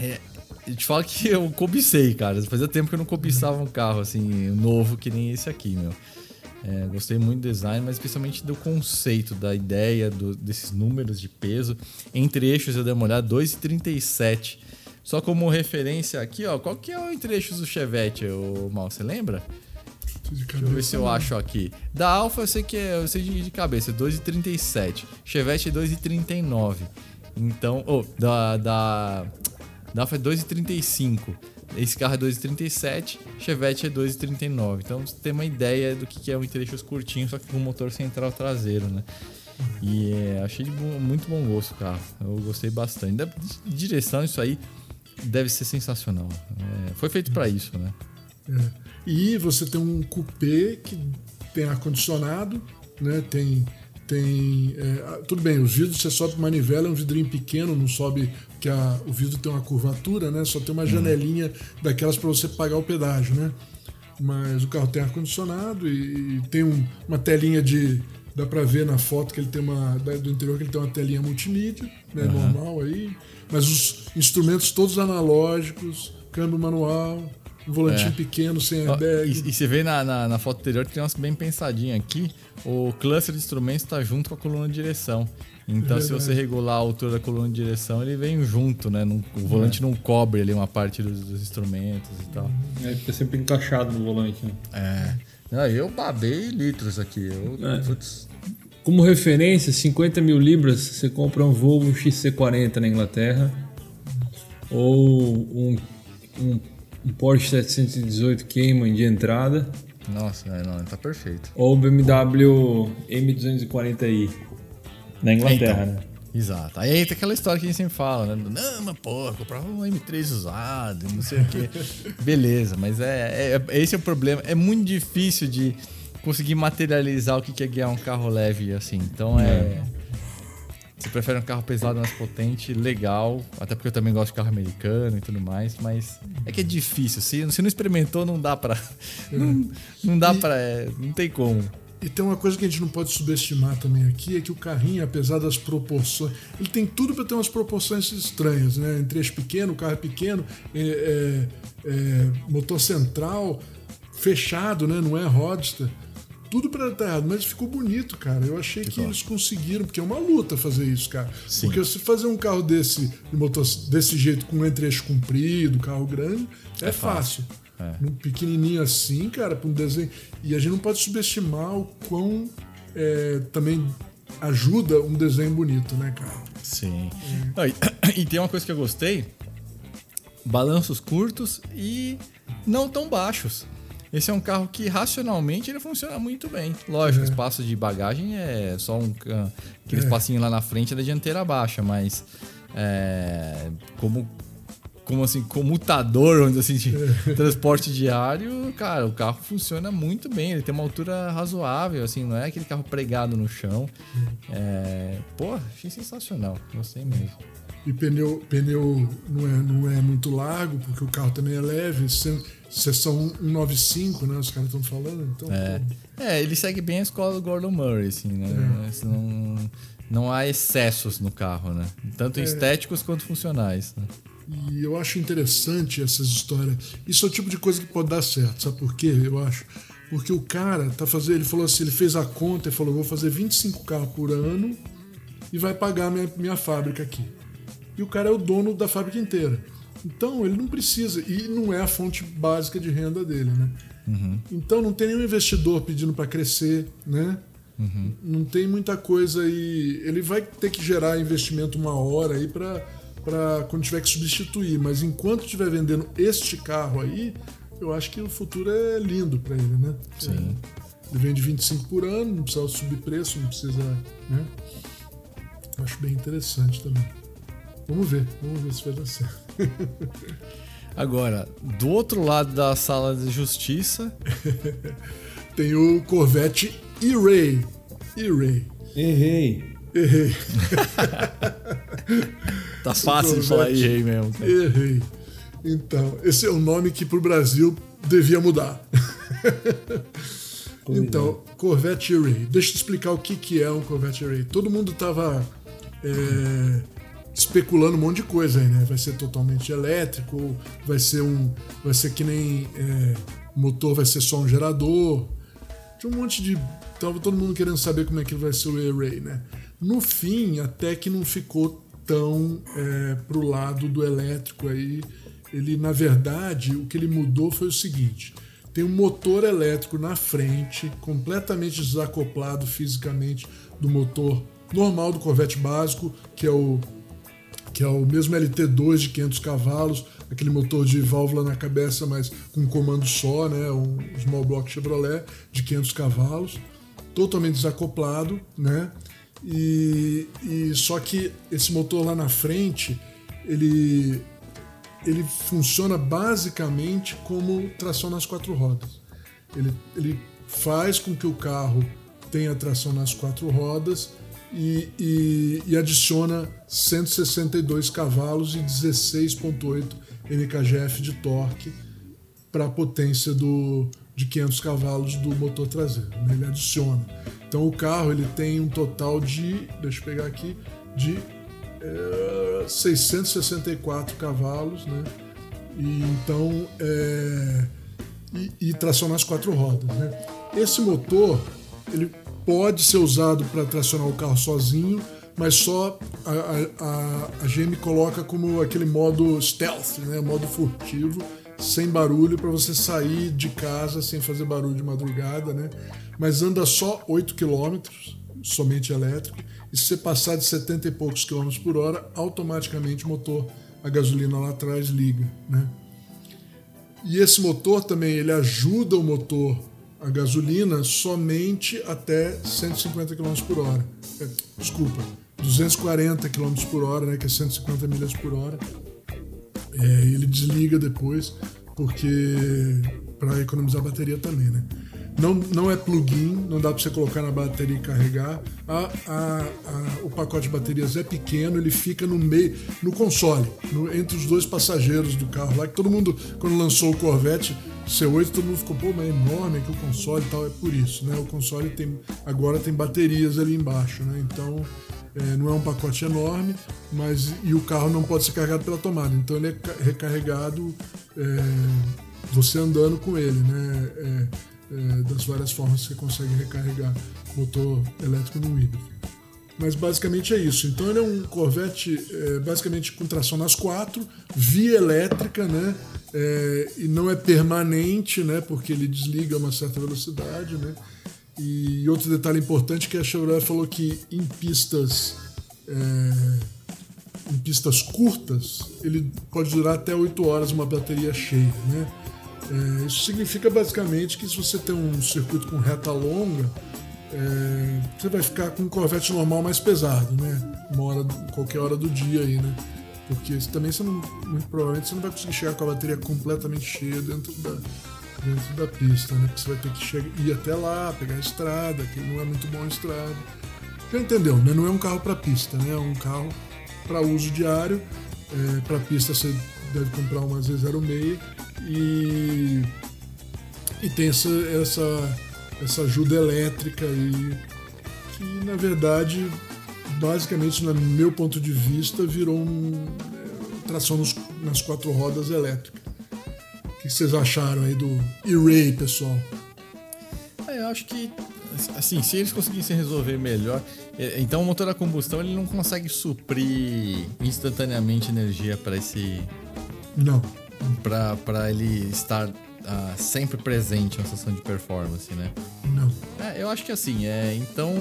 é, eu te falo que eu cobicei, cara. Fazia tempo que eu não cobiçava um carro assim, novo que nem esse aqui, meu. É, gostei muito do design, mas especialmente do conceito, da ideia do, desses números de peso. Entre eixos eu dei uma olhada, 2,37. Só como referência aqui, ó, qual que é o entre eixos do Chevette, o Mal, você lembra? Deixa eu ver se eu acho aqui. Da Alfa eu sei que é, eu sei de, de cabeça, 2,37. Chevette é 2,39. Então, oh, da, da da Alfa é 2,35. Esse carro é 2,37, Chevette é 2,39. Então você tem uma ideia do que é um trechos curtinho, só que com motor central traseiro, né? E é, achei de bom, muito bom gosto o carro. Eu gostei bastante. Da direção, isso aí deve ser sensacional. É, foi feito para isso, né? É. E você tem um coupé que tem ar-condicionado, né? Tem tem. É, tudo bem, os vidros você sobe manivela, é um vidrinho pequeno, não sobe. que a, o vidro tem uma curvatura, né? Só tem uma uhum. janelinha daquelas para você pagar o pedágio, né? Mas o carro tem ar-condicionado e, e, tem um, uma telinha de. Dá para ver na foto que ele tem uma. do interior que ele tem uma telinha multimídia, né? Uhum. Normal aí. Mas os instrumentos todos analógicos, câmbio manual, volantinho é. pequeno, sem airbag. E, e você vê na, na, na, foto anterior que tem umas bem pensadinho aqui. O cluster de instrumentos está junto com a coluna de direção. Então, é se você regular a altura da coluna de direção, ele vem junto, né? Não, o volante é. não cobre ali uma parte dos, dos, instrumentos e tal. É, fica sempre encaixado no volante, né? É. Não, eu babei litros aqui. Eu, é. putz. Como referência, 50 mil libras, você compra um Volvo XC40 na Inglaterra. Ou um, um um Porsche 718 Cayman de entrada. Nossa, é, não, tá perfeito. Ou BMW M240i na Inglaterra, então, né? Exato. Aí entra aquela história que a gente sempre fala, né? Não, mas pô, comprava um M3 usado, não sei o quê. Beleza, mas é, é, esse é o problema. É muito difícil de conseguir materializar o que é guiar um carro leve assim. Então é. é você prefere um carro pesado, mais potente, legal. Até porque eu também gosto de carro americano e tudo mais. Mas é que é difícil. Se, se não experimentou, não dá pra. Não, não dá e, pra. É, não tem como. E tem uma coisa que a gente não pode subestimar também aqui: é que o carrinho, apesar das proporções. Ele tem tudo para ter umas proporções estranhas, né? Entre eixo pequeno, o carro é pequeno, é, é, é, motor central, fechado, né? Não é roadster tudo para estar errado, mas ficou bonito, cara. Eu achei que, que eles conseguiram, porque é uma luta fazer isso, cara. Sim. Porque se fazer um carro desse, desse jeito, com um entre-eixo comprido, carro grande, é, é fácil. fácil. É. Um pequenininho assim, cara, para um desenho. E a gente não pode subestimar o quão é, também ajuda um desenho bonito, né, cara? Sim. E, e tem uma coisa que eu gostei: balanços curtos e não tão baixos. Esse é um carro que racionalmente ele funciona muito bem. Lógico, É. espaço de bagagem é só um aquele É. espacinho lá na frente da dianteira baixa, mas é, como como assim, comutador, vamos dizer assim, de transporte diário, cara, o carro funciona muito bem. Ele tem uma altura razoável, assim, não é aquele carro pregado no chão. É, pô, achei sensacional, gostei mesmo. E pneu, pneu não, é, não é muito largo, porque o carro também é leve. se- Seção 195, né? Os caras estão falando. Então, É. É, ele segue bem a escola do Gordon Murray, assim, né? Assim, Não, não há excessos no carro, né? Tanto É. estéticos quanto funcionais. Né? E eu acho interessante essas histórias. Isso é o tipo de coisa que pode dar certo, sabe por quê? Eu acho. Porque o cara tá fazendo, ele falou assim, ele fez a conta e falou, vou fazer 25 carros por ano e vai pagar minha, minha fábrica aqui. E o cara é o dono da fábrica inteira. Então ele não precisa, e não é a fonte básica de renda dele, né? Então não tem nenhum investidor pedindo para crescer, né? Não tem muita coisa aí. Ele vai ter que gerar investimento uma hora aí para quando tiver que substituir, mas enquanto estiver vendendo este carro aí, eu acho que o futuro é lindo para ele, né? Sim. Ele vende 25 por ano, não precisa subir preço, não precisa, né? Acho bem interessante também. Vamos ver, vamos ver se vai dar certo. Agora, do outro lado da sala de justiça, Tem o Corvette E-Ray. E-Ray. Errei. Errei, tá fácil de falar Corvette. aí mesmo. cara. errei. Então, esse é o nome que pro Brasil devia mudar. então, Corvette E-Ray. Deixa eu te explicar o que, que é um Corvette E-Ray. Todo mundo tava é, especulando um monte de coisa aí, né? Vai ser totalmente elétrico, vai ser um. Vai ser que nem. É, motor vai ser só um gerador. Tinha um monte de. Tava todo mundo querendo saber como é que vai ser o E-Ray, né? No fim, até que não ficou tão é, pro lado do elétrico aí. Ele, na verdade, o que ele mudou foi o seguinte: tem um motor elétrico na frente, completamente desacoplado fisicamente do motor normal do Corvette básico, que é o que é o mesmo LT2 de 500 cavalos, aquele motor de válvula na cabeça, mas com comando só, né, um small block Chevrolet de 500 cavalos, totalmente desacoplado, né? E, e só que esse motor lá na frente, ele ele funciona basicamente como tração nas quatro rodas. Ele, ele faz com que o carro tenha tração nas quatro rodas e, e, e adiciona 162 cavalos e 16,8 NKGF de torque para a potência do, de 500 cavalos do motor traseiro. né? Ele adiciona. Então o carro ele tem um total de, deixa eu pegar aqui, de é, 664 cavalos, né? E então é, e, e tração nas quatro rodas, né? Esse motor ele pode ser usado para tracionar o carro sozinho, mas só a, a, a, GM coloca como aquele modo stealth, né? Modo furtivo, sem barulho para você sair de casa sem fazer barulho de madrugada, né? Mas anda só 8 km, somente elétrico. E se você passar de 70 e poucos quilômetros por hora, automaticamente o motor a gasolina lá atrás liga, né? E esse motor também ele ajuda o motor a gasolina somente até 150 km por hora. É, desculpa, 240 km por hora, né, que é 150 milhas por hora. É, ele desliga depois, porque para economizar bateria também, né? Não, não é plug-in, não dá para você colocar na bateria e carregar. A, a, a, o pacote de baterias é pequeno, ele fica no meio, no console, no- entre os dois passageiros do carro lá. Que todo mundo, quando lançou o Corvette C8, todo mundo ficou, pô, mas é enorme aqui o console e tal. É por isso, né? O console tem, agora tem baterias ali embaixo, né? Então é, não é um pacote enorme, mas e o carro não pode ser carregado pela tomada. Então ele é ca- recarregado é, você andando com ele, né? É, é, das várias formas que você consegue recarregar motor elétrico no híbrido. Mas basicamente é isso. Então ele é um Corvette é, basicamente com tração nas quatro, via elétrica, né? É, e não é permanente, né? Porque ele desliga a uma certa velocidade, né? E outro detalhe importante é que a Chevrolet falou que em pistas é, em pistas curtas ele pode durar até 8 horas uma bateria cheia, né? É, isso significa basicamente que se você tem um circuito com reta longa, é, você vai ficar com um Corvette normal mais pesado, né? Uma hora, qualquer hora do dia aí, né? Porque também você não, muito provavelmente você não vai conseguir chegar com a bateria completamente cheia dentro da, dentro da pista, né? Porque você vai ter que chegar, ir até lá, pegar a estrada, que não é muito bom a estrada. Já entendeu, né? Não é um carro para pista, né? É um carro para uso diário. É, para pista você deve comprar uma Z06 e, e tem essa, essa, essa ajuda elétrica aí que na verdade basicamente no meu ponto de vista virou um, é, tração nos, nas quatro rodas elétricas. O que vocês acharam aí do E-Ray, pessoal? É, eu acho que assim, se eles conseguissem resolver melhor, é, então o motor a combustão ele não consegue suprir instantaneamente energia para esse não para ele estar uh, sempre presente na estação de performance, né? Não. É, eu acho que assim, é, então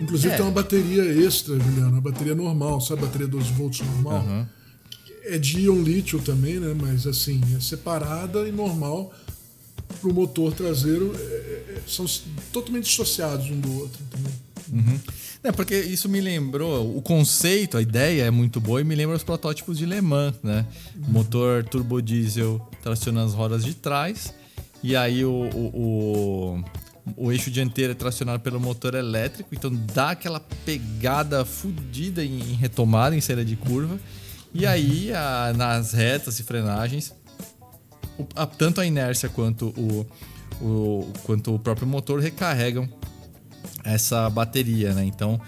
Inclusive é. tem uma bateria extra, Juliano, a bateria normal, sabe a bateria 12 volts normal? Uhum. É de íon lítio também, né? Mas assim, é separada e normal para o motor traseiro, é, é, são totalmente dissociados um do outro, entendeu? Uhum. É, porque isso me lembrou, o conceito, a ideia é muito boa e me lembra os protótipos de Le Mans, né? Uhum. Motor turbo diesel tracionando as rodas de trás e aí o, o, o, o, eixo dianteiro é tracionado pelo motor elétrico, então dá aquela pegada fodida em, retomada, em saída de curva. E aí, a, nas retas e frenagens, o, a, tanto a inércia quanto o, o, quanto o próprio motor recarregam essa bateria, né? Então,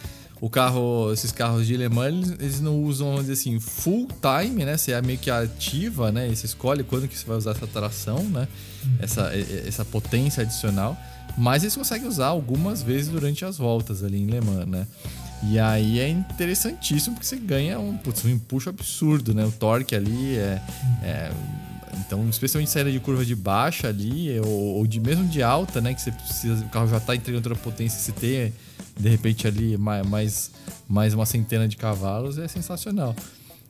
o carro, esses carros de Le Mans, eles não usam, vamos dizer assim, full time, né? Você é meio que ativa, né? E você escolhe quando que você vai usar essa tração, né? Essa, essa potência adicional. Mas eles conseguem usar algumas vezes durante as voltas ali em Le Mans, né? E aí é interessantíssimo porque você ganha um, putz, um empuxo absurdo, né? O torque ali é, é então, especialmente saída de curva de baixa ali, ou, ou, de mesmo de alta, né? Que você precisa. O carro já está entregando outra potência, se ter de repente ali mais, mais uma centena de cavalos, é sensacional.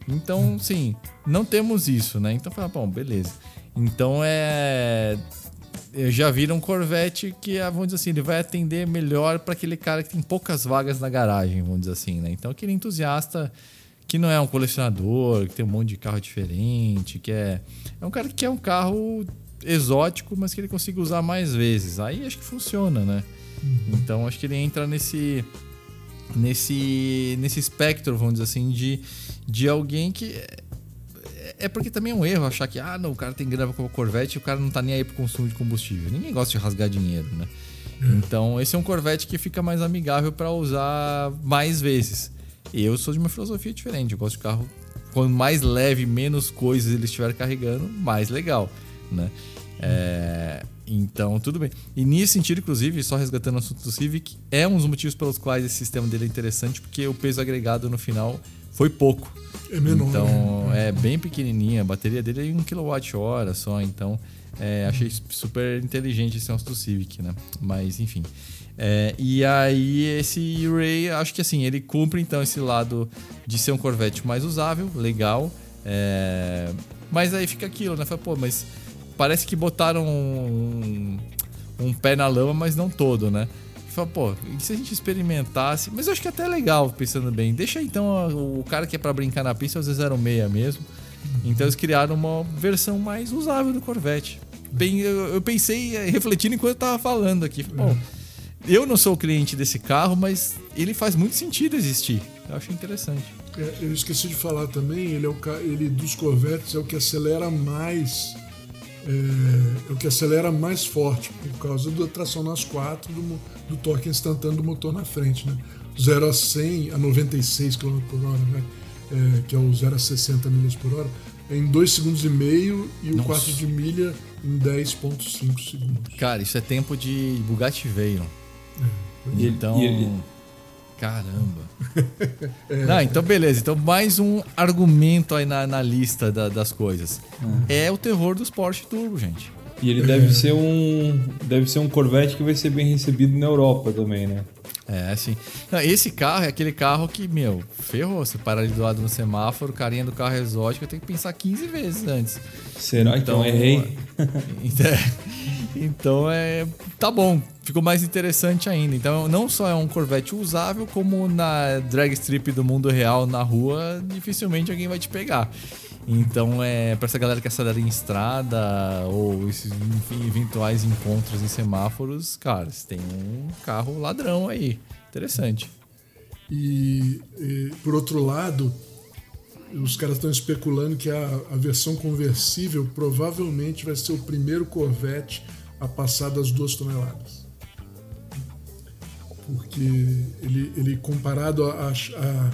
Então, sim, não temos isso, né? Então, fala, bom, beleza. Então é. Eu já viram um Corvette que, ah, vamos dizer assim, ele vai atender melhor para aquele cara que tem poucas vagas na garagem, vamos dizer assim, né? Então, aquele entusiasta que não é um colecionador, que tem um monte de carro diferente, que é. É um cara que quer um carro exótico, mas que ele consiga usar mais vezes. Aí acho que funciona, né? Uhum. Então acho que ele entra nesse. Nesse, nesse espectro, vamos dizer assim, de, de alguém que. É, é porque também é um erro achar que, ah, não, o cara tem grana com o Corvette e o cara não tá nem aí pro consumo de combustível. Ninguém gosta de rasgar dinheiro, né? Uhum. Então, esse é um Corvette que fica mais amigável para usar mais vezes. Eu sou de uma filosofia diferente. Eu gosto de carro quanto mais leve, menos coisas ele estiver carregando, mais legal, né? É, então, tudo bem. E nesse sentido, inclusive, só resgatando o assunto do Civic, é um dos motivos pelos quais esse sistema dele é interessante, porque o peso agregado no final foi pouco. É menor. Então, né? é bem pequenininha. A bateria dele é 1 kWh só. Então, é, achei super inteligente esse negócio do Civic, né? Mas, enfim. É, e aí esse Ray, acho que assim, ele cumpre então esse lado de ser um Corvette mais usável, legal. É, mas aí fica aquilo, né? Fala, pô, mas parece que botaram um, um pé na lama, mas não todo, né? Fala, pô, e se a gente experimentasse? Mas eu acho que é até legal, pensando bem. Deixa então o cara que é para brincar na pista, é o Z06 mesmo. Então eles criaram uma versão mais usável do Corvette. Bem, eu, eu pensei, refletindo enquanto eu tava falando aqui. Pô, eu não sou o cliente desse carro, mas ele faz muito sentido existir. Eu acho interessante. É, eu esqueci de falar também, ele é o ele dos Corvettes é o que acelera mais é, é, o que acelera mais forte por causa da tração nas quatro do, do torque instantâneo do motor na frente, né? 0 a 100 a 96 km por hora, né? É, que é o 0 a 60 milhas por hora, é em 2 segundos e meio e o quarto de milha em 10.5 segundos. Cara, isso é tempo de Bugatti Veyron. E então. Ele, e ele... Caramba. é. Não, então beleza. Então mais um argumento aí na, na lista da, das coisas. Hum. É o terror dos Porsche Turbo, gente. E ele deve ser um deve ser um Corvette que vai ser bem recebido na Europa também, né? É, sim. Não, esse carro é aquele carro que, meu, ferrou. Você para ali do lado no semáforo, carinha do carro exótico tem que pensar 15 vezes antes. Será então, que eu errei? então é. Tá bom, ficou mais interessante ainda. Então não só é um Corvette usável, como na drag strip do mundo real na rua, dificilmente alguém vai te pegar. Então, é para essa galera que acelera em estrada ou esses enfim, eventuais encontros em semáforos, cara, você tem um carro ladrão aí. Interessante. E, e por outro lado, os caras estão especulando que a, a, versão conversível provavelmente vai ser o primeiro Corvette a passar das duas toneladas. Porque ele, ele comparado a, a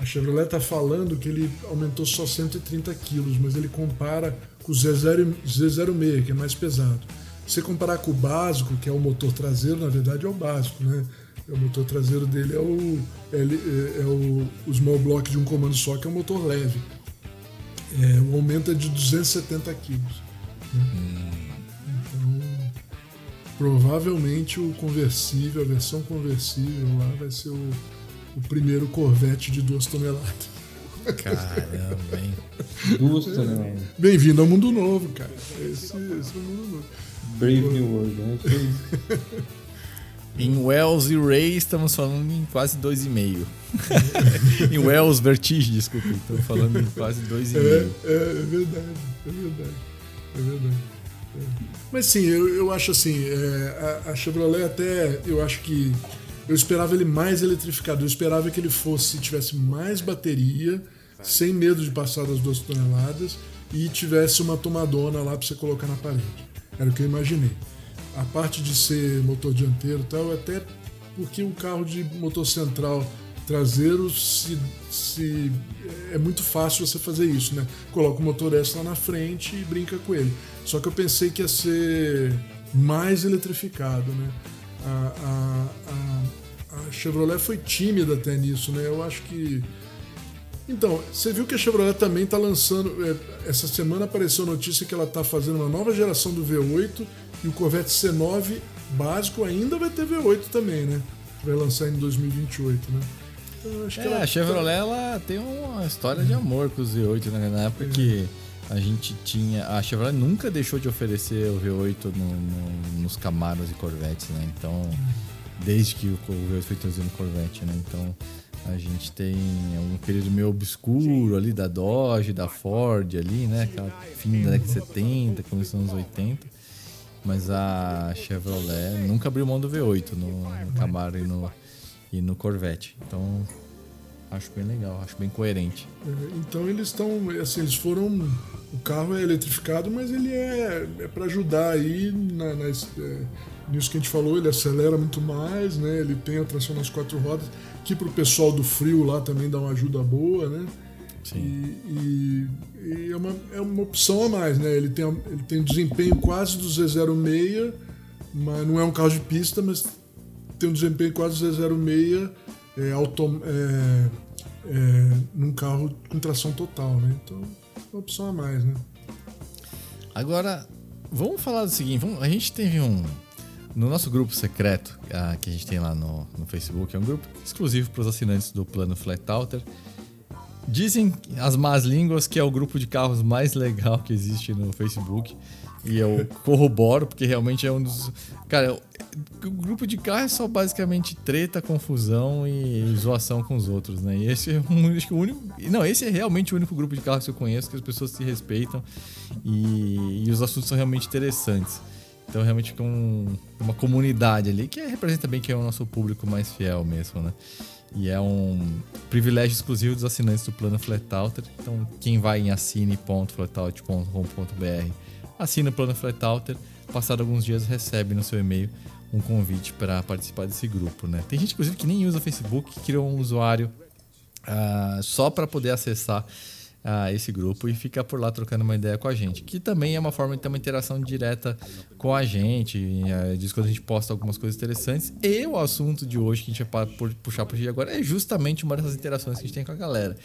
a Chevrolet está falando que ele aumentou só 130 quilos, mas ele compara com o Z0, Z06, que é mais pesado. Se você comparar com o básico, que é o motor traseiro, na verdade é o básico, né? O motor traseiro dele é o, é, é o, o small block de um comando só, que é o motor leve. É, o aumento é de 270 quilos. Né? Então, provavelmente o conversível, a versão conversível lá vai ser o o primeiro Corvette de duas toneladas. Caramba, hein? Duas toneladas. Bem-vindo ao mundo novo, cara. Esse, esse é o mundo novo. Brave New World, né? Em Wells e Ray estamos falando em quase 2,5. em Wells Vertige, desculpa, estamos falando em quase 2,5. É, é, é verdade, é verdade. É verdade. É. Mas sim, eu, eu acho assim, é, a, a Chevrolet até, eu acho que eu esperava ele mais eletrificado. Eu esperava que ele fosse tivesse mais bateria, sem medo de passar das duas toneladas e tivesse uma tomadona lá para você colocar na parede. Era o que eu imaginei. A parte de ser motor dianteiro e tal, até porque o carro de motor central traseiro se, se, é muito fácil você fazer isso, né? Coloca o motor S lá na frente e brinca com ele. Só que eu pensei que ia ser mais eletrificado, né? A, a, a, a Chevrolet foi tímida até nisso, né? Eu acho que. Então, você viu que a Chevrolet também está lançando. É, essa semana apareceu a notícia que ela está fazendo uma nova geração do V8 e o Corvette C9 básico ainda vai ter V8 também, né? Vai lançar em 2028, né? Então, acho é, que ela a Chevrolet tá... ela tem uma história de amor com os V8, né? Na época é. que a gente tinha. A Chevrolet nunca deixou de oferecer o V8 no, no, nos Camaros e Corvettes, né? Então desde que o Corvette foi trazido Corvette, né? Então a gente tem um período meio obscuro ali da Dodge, da Ford ali, né? Aquela fim da década de 70, começo dos anos 80. Mas a Chevrolet nunca abriu mão do V8 no, no Camaro e no, e no Corvette. Então acho bem legal, acho bem coerente. É, então eles estão, assim, eles foram. O carro é eletrificado, mas ele é, é para ajudar aí na, nas, é, nisso que a gente falou, ele acelera muito mais, né? Ele tem a tração nas quatro rodas, que para o pessoal do frio lá também dá uma ajuda boa, né? Sim. E, e, e, é, uma, é uma opção a mais, né? Ele tem, ele tem desempenho quase do Z06, mas não é um carro de pista, mas tem um desempenho quase do Z06 é, autom, é, é, num carro com tração total, né? Então é uma opção a mais, né? Agora, vamos falar do seguinte: vamos, a gente teve um no nosso grupo secreto, uh, que a gente tem lá no, no Facebook, é um grupo exclusivo para os assinantes do plano Flatalter. Dizem as más línguas que é o grupo de carros mais legal que existe no Facebook. E eu corroboro, porque realmente é um dos. Cara, o grupo de carro é só basicamente treta, confusão e zoação com os outros, né? E esse é um, acho que o único. Não, esse é realmente o único grupo de carros que eu conheço que as pessoas se respeitam e, e os assuntos são realmente interessantes. Então realmente fica um, uma comunidade ali que representa bem que é o nosso público mais fiel mesmo, né? E é um privilégio exclusivo dos assinantes do plano Flatalter. Então quem vai em assine.flatout.com.br assina o plano Flatalter. Passado alguns dias recebe no seu e-mail um convite para participar desse grupo, né? Tem gente inclusive que nem usa Facebook, que criou um usuário uh, só para poder acessar a esse grupo e fica por lá trocando uma ideia com a gente. Que também é uma forma de ter uma interação direta com a gente. É, diz quando a gente posta algumas coisas interessantes. E o assunto de hoje que a gente vai puxar para agora é justamente uma dessas interações que a gente tem com a galera.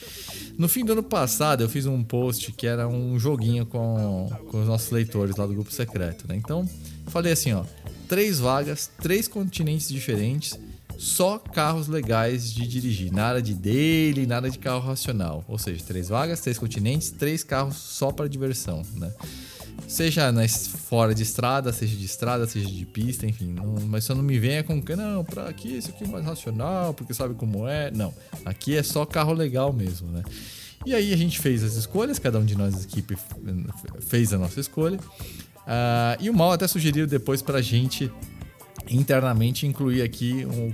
No fim do ano passado, eu fiz um post que era um joguinho com, com os nossos leitores lá do grupo secreto. Né? Então, falei assim: ó, três vagas, três continentes diferentes só carros legais de dirigir. Nada de daily, nada de carro racional. Ou seja, três vagas, três continentes, três carros só para diversão, né? Seja nas, fora de estrada, seja de estrada, seja de pista, enfim. Não, mas só não me venha com que, não, pra aqui, isso aqui é mais racional, porque sabe como é. Não, aqui é só carro legal mesmo, né? E aí a gente fez as escolhas, cada um de nós da equipe fez a nossa escolha. Uh, e o Mal até sugeriu depois pra gente internamente incluir aqui um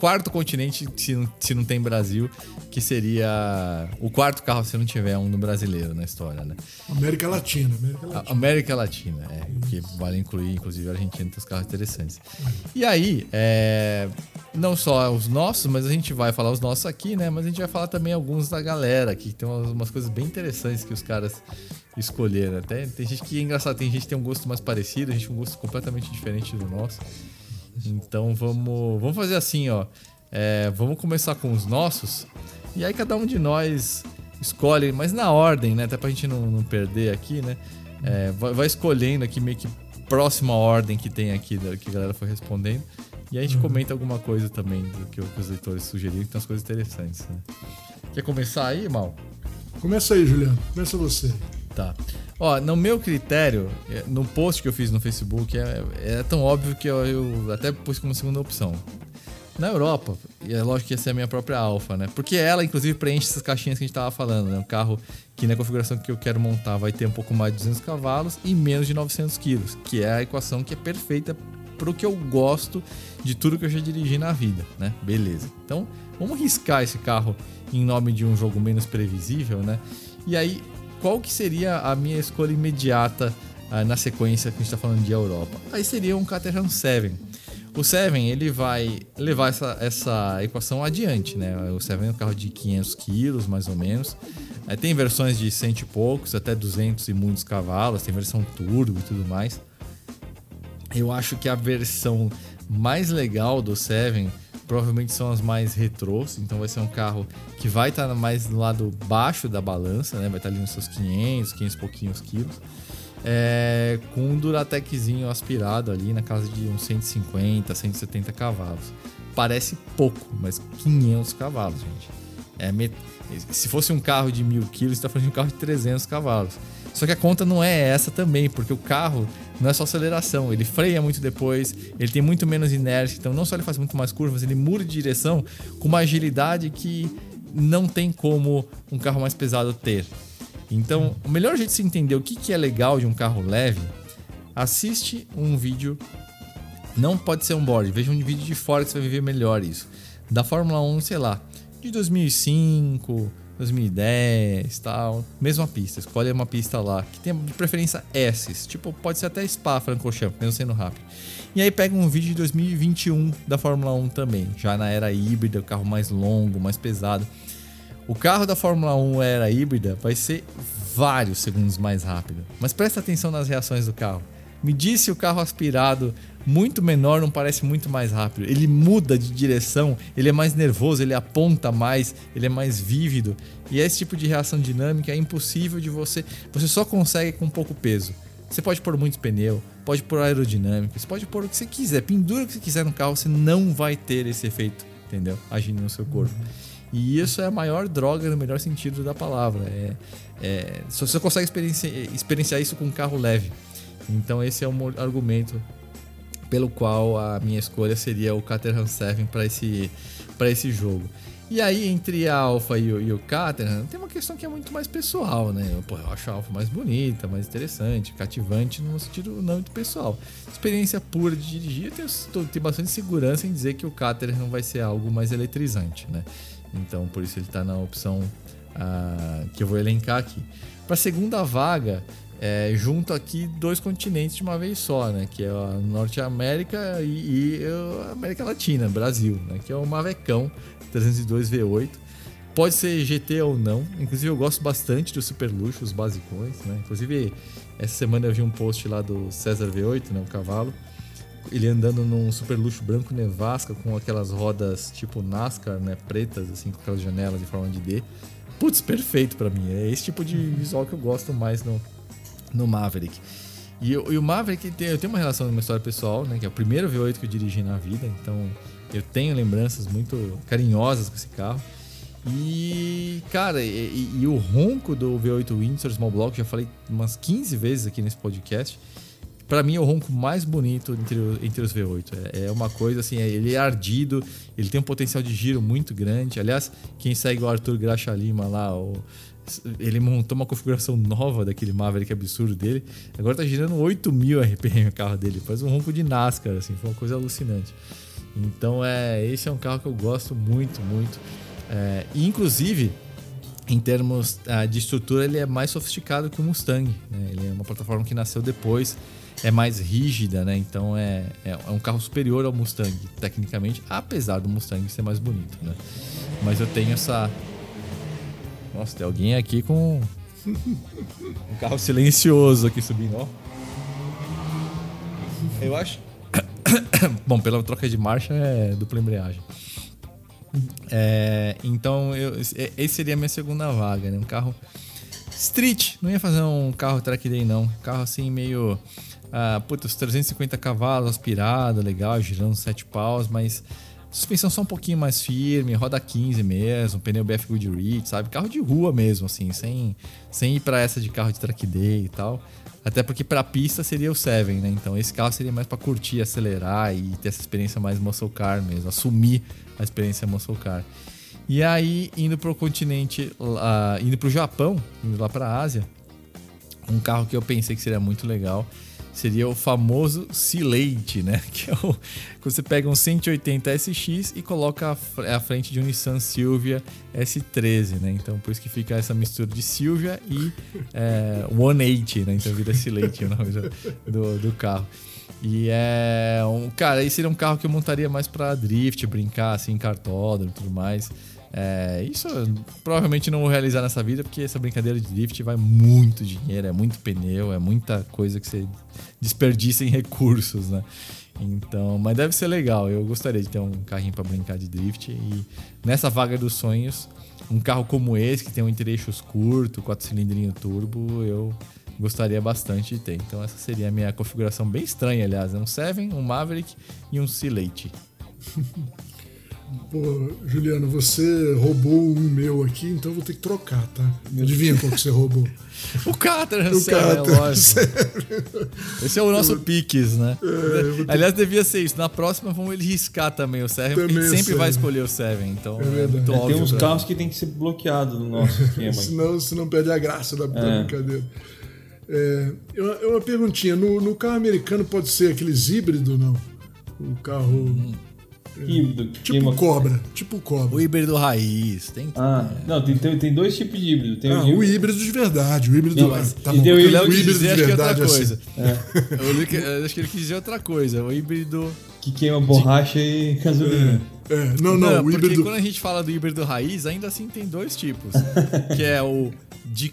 quarto continente, se não, se não tem Brasil, que seria o quarto carro se não tiver um no brasileiro na história, né? América Latina. América Latina, América Latina é. Que vale incluir, inclusive, a Argentina tem os carros interessantes. E aí, é, não só os nossos, mas a gente vai falar os nossos aqui, né? Mas a gente vai falar também alguns da galera, que tem umas, umas coisas bem interessantes que os caras escolheram. Até tem gente que é engraçado, tem gente que tem um gosto mais parecido, a gente tem um gosto completamente diferente do nosso. Então vamos, vamos fazer assim, ó. É, vamos começar com os nossos. E aí cada um de nós escolhe, mas na ordem, né? Até pra gente não, não perder aqui, né? É, vai, vai, escolhendo aqui meio que próxima ordem que tem aqui, que a galera foi respondendo. E aí a gente uhum. comenta alguma coisa também do que, os leitores sugeriram, que tem umas coisas interessantes, né? Quer começar aí, Mal? Começa aí, Juliano. Começa você. Tá. Ó, no meu critério, é, no post que eu fiz no Facebook, é, é tão óbvio que eu, eu, até pus como segunda opção. Na Europa, e é lógico que essa é a minha própria Alfa, né? Porque ela, inclusive, preenche essas caixinhas que a gente tava falando, né? Um carro que na configuração que eu quero montar vai ter um pouco mais de 200 cavalos e menos de 900 quilos, que é a equação que é perfeita pro que eu gosto de tudo que eu já dirigi na vida, né? Beleza. Então, vamos riscar esse carro em nome de um jogo menos previsível, né? E aí, qual que seria a minha escolha imediata uh, na sequência que a gente está falando de Europa? Aí seria um Caterham 7. O 7 ele vai levar essa, essa equação adiante, né? O 7 é um carro de 500 quilos, mais ou menos. É, tem versões de cento e poucos, até 200 e muitos cavalos, tem versão turbo e tudo mais. Eu acho que a versão mais legal do 7 provavelmente são as mais retrôs, então vai ser um carro que vai estar tá mais no lado baixo da balança, né? Vai estar tá ali nos seus 500, 500 e pouquinhos quilos. É, com um Durateczinho aspirado ali na casa de uns 150, 170 cavalos. Parece pouco, mas 500 cavalos, gente. É, se fosse um carro de mil quilos, você está falando de um carro de 300 cavalos. Só que a conta não é essa também, porque o carro não é só aceleração, ele freia muito depois, ele tem muito menos inércia, então não só ele faz muito mais curvas, ele muda de direção com uma agilidade que não tem como um carro mais pesado ter. Então, o melhor jeito de se entender o que é legal de um carro leve, assiste um vídeo, não pode ser um board, veja um vídeo de fora que você vai ver melhor isso. Da Fórmula 1, sei lá, de 2005, 2010 tal. Mesma pista, escolhe uma pista lá, que tem de preferência S, tipo, pode ser até Spa, Francorchamps, mesmo sendo rápido. E aí pega um vídeo de 2021 da Fórmula 1 também, já na era híbrida, o carro mais longo, mais pesado. O carro da Fórmula 1 era híbrida vai ser vários segundos mais rápido. Mas presta atenção nas reações do carro. Me disse o carro aspirado muito menor não parece muito mais rápido. Ele muda de direção, ele é mais nervoso, ele aponta mais, ele é mais vívido. E esse tipo de reação dinâmica é impossível de você. Você só consegue com pouco peso. Você pode pôr muito pneu, pode pôr aerodinâmica, você pode pôr o que você quiser, pendura o que você quiser no carro, você não vai ter esse efeito, entendeu? Agindo no seu corpo. E isso é a maior droga no melhor sentido da palavra. É, é, você consegue experienciar, experienciar isso com um carro leve. Então esse é um argumento pelo qual a minha escolha seria o Caterham 7 para esse, esse jogo. E aí, entre a Alpha e o, e o Caterham, tem uma questão que é muito mais pessoal, né? Eu, pô, eu acho a Alpha mais bonita, mais interessante, cativante no sentido não muito pessoal. Experiência pura de dirigir, eu tenho, tenho bastante segurança em dizer que o Caterham vai ser algo mais eletrizante, né? Então, por isso ele está na opção uh, que eu vou elencar aqui. Para a segunda vaga, é, junto aqui dois continentes de uma vez só, né? Que é a Norte América e, e a América Latina, Brasil, né? Que é o Mavecão 302 V8. Pode ser GT ou não. Inclusive, eu gosto bastante do super luxo, os basicões, né? Inclusive, essa semana eu vi um post lá do César V8, né? O cavalo. Ele andando num super luxo branco nevasca com aquelas rodas tipo NASCAR, né? Pretas, assim, com aquelas janelas de forma de D. Putz, perfeito para mim. É esse tipo de visual que eu gosto mais no, no Maverick. E, e o Maverick, tem, eu tenho uma relação uma história pessoal, né? Que é o primeiro V8 que eu dirigi na vida. Então, eu tenho lembranças muito carinhosas com esse carro. E, cara, e, e, o ronco do V8 Windsor Small Block, já falei umas 15 vezes aqui nesse podcast. Para mim é o ronco mais bonito entre, entre os V8. É, é, uma coisa assim, é, ele é ardido, ele tem um potencial de giro muito grande. Aliás, quem segue o Arthur Graxa Lima lá, o, ele montou uma configuração nova daquele Maverick absurdo dele. Agora tá girando 8 mil RPM o carro dele. Faz um ronco de NASCAR, assim, foi uma coisa alucinante. Então é, esse é um carro que eu gosto muito, muito. É, e inclusive, em termos uh, de estrutura, ele é mais sofisticado que o Mustang. Né? Ele é uma plataforma que nasceu depois, é mais rígida, né? Então é, é, é, um carro superior ao Mustang, tecnicamente, apesar do Mustang ser mais bonito, né? Mas eu tenho essa. Nossa, tem alguém aqui com um carro silencioso aqui subindo, ó. Eu acho. Bom, pela troca de marcha é dupla embreagem. É, então, eu, esse seria a minha segunda vaga, né? Um carro street. Não ia fazer um carro track day, não. Um carro assim, meio. Ah, puta, os 350 cavalos, aspirado, legal, girando 7 paus, mas suspensão só um pouquinho mais firme, roda 15 mesmo, pneu BF Goodrich, sabe? Carro de rua mesmo, assim, sem, sem ir para essa de carro de track day e tal. Até porque para pista seria o Seven, né? Então esse carro seria mais para curtir, acelerar e ter essa experiência mais muscle car mesmo, assumir a experiência muscle car. E aí, indo para o continente, uh, indo para o Japão, indo lá para a Ásia, um carro que eu pensei que seria muito legal seria o famoso Silate, né? Que é o, você pega um 180 SX e coloca à frente de um Nissan Silvia S13, né? Então por isso que fica essa mistura de Silvia e é, 180, né? Então vira Silate o nome do, do, carro. E é um. Cara, esse seria um carro que eu montaria mais pra drift, brincar assim, cartódromo e tudo mais. É, isso provavelmente não vou realizar nessa vida, porque essa brincadeira de drift vai muito dinheiro, é muito pneu, é muita coisa que você desperdiça em recursos, né? Então, mas deve ser legal. Eu gostaria de ter um carrinho para brincar de drift e nessa vaga dos sonhos, um carro como esse que tem um entre-eixos curto, quatro cilindrinho turbo, eu gostaria bastante de ter. Então essa seria a minha configuração bem estranha, aliás. É um Seven, um Maverick e um Silate. Pô, Juliano, você roubou um meu aqui, então eu vou ter que trocar, tá? Adivinha qual que você roubou? o Caterham, o Caterham, é lógico. Esse é o nosso eu... Piques, né? É, ter... Aliás, devia ser isso. Na próxima, vamos ele riscar também o Seven, porque a gente sempre vai escolher o Seven. Então, é, é muito óbvio. Tem uns carros que tem que ser bloqueados no nosso esquema. senão, senão perde a graça da, da é. brincadeira. É, uma perguntinha: no, no, carro americano pode ser aqueles híbridos, não? O carro. Hum. Híbrido. Tipo uma... cobra. Tipo cobra. O híbrido raiz. Tem, ah, é. não, tem, tem, tem, dois tipos de híbrido. Tem ah, o, híbrido... o híbrido de verdade. O híbrido. Não, mas, tá bom, o, o híbrido de verdade é outra coisa. Assim. É. Eu acho que ele quis dizer outra coisa. O híbrido. Que queima borracha de... e gasolina. É. é. Não, não, não, o híbrido. Porque quando a gente fala do híbrido raiz, ainda assim tem dois tipos. que é o de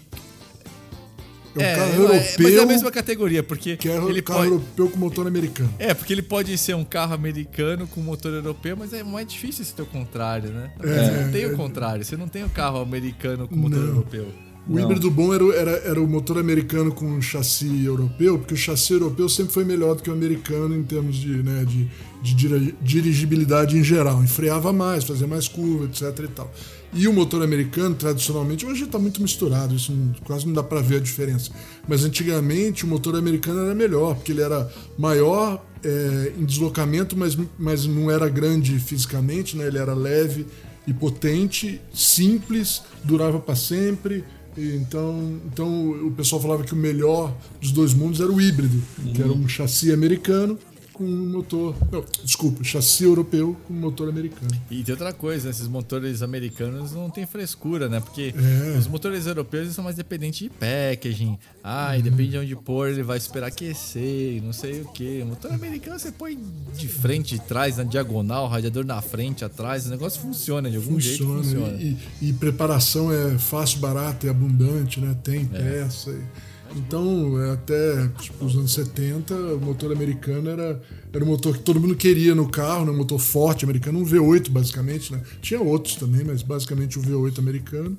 é um é, carro europeu. É, mas é a mesma categoria, porque. Que é um ele carro pode... europeu com motor americano. É, porque ele pode ser um carro americano com motor europeu, mas é mais difícil esse ter o contrário, né? É, você não tem o contrário, você não tem o carro americano com motor não. europeu. O não. híbrido bom era, era, era o motor americano com chassi europeu, porque o chassi europeu sempre foi melhor do que o americano em termos de, né, de, de dirigibilidade em geral. Enfreava mais, fazia mais curva, etc e tal. E o motor americano, tradicionalmente, hoje está muito misturado, isso não, quase não dá para ver a diferença. Mas antigamente o motor americano era melhor, porque ele era maior é, em deslocamento, mas, mas não era grande fisicamente, né? ele era leve e potente, simples, durava para sempre. Então, então o pessoal falava que o melhor dos dois mundos era o híbrido, uhum. que era um chassi americano com um motor. Não, desculpa, chassi europeu com motor americano. E tem outra coisa, esses motores americanos não tem frescura, né? Porque É. os motores europeus são mais dependentes de packaging. Ah, depende de onde pôr, ele vai esperar aquecer, não sei o que. Motor americano você põe de frente, de trás, na diagonal, radiador na frente, atrás, o negócio funciona, de algum jeito Funciona. funciona. E, e preparação é fácil, barata e abundante, né? Tem peça. e- Então, é até tipo, os anos 70, o motor americano era, era o motor que todo mundo queria no carro, né? um motor forte americano, um V8 basicamente, né? Tinha outros também, mas basicamente o V8 americano.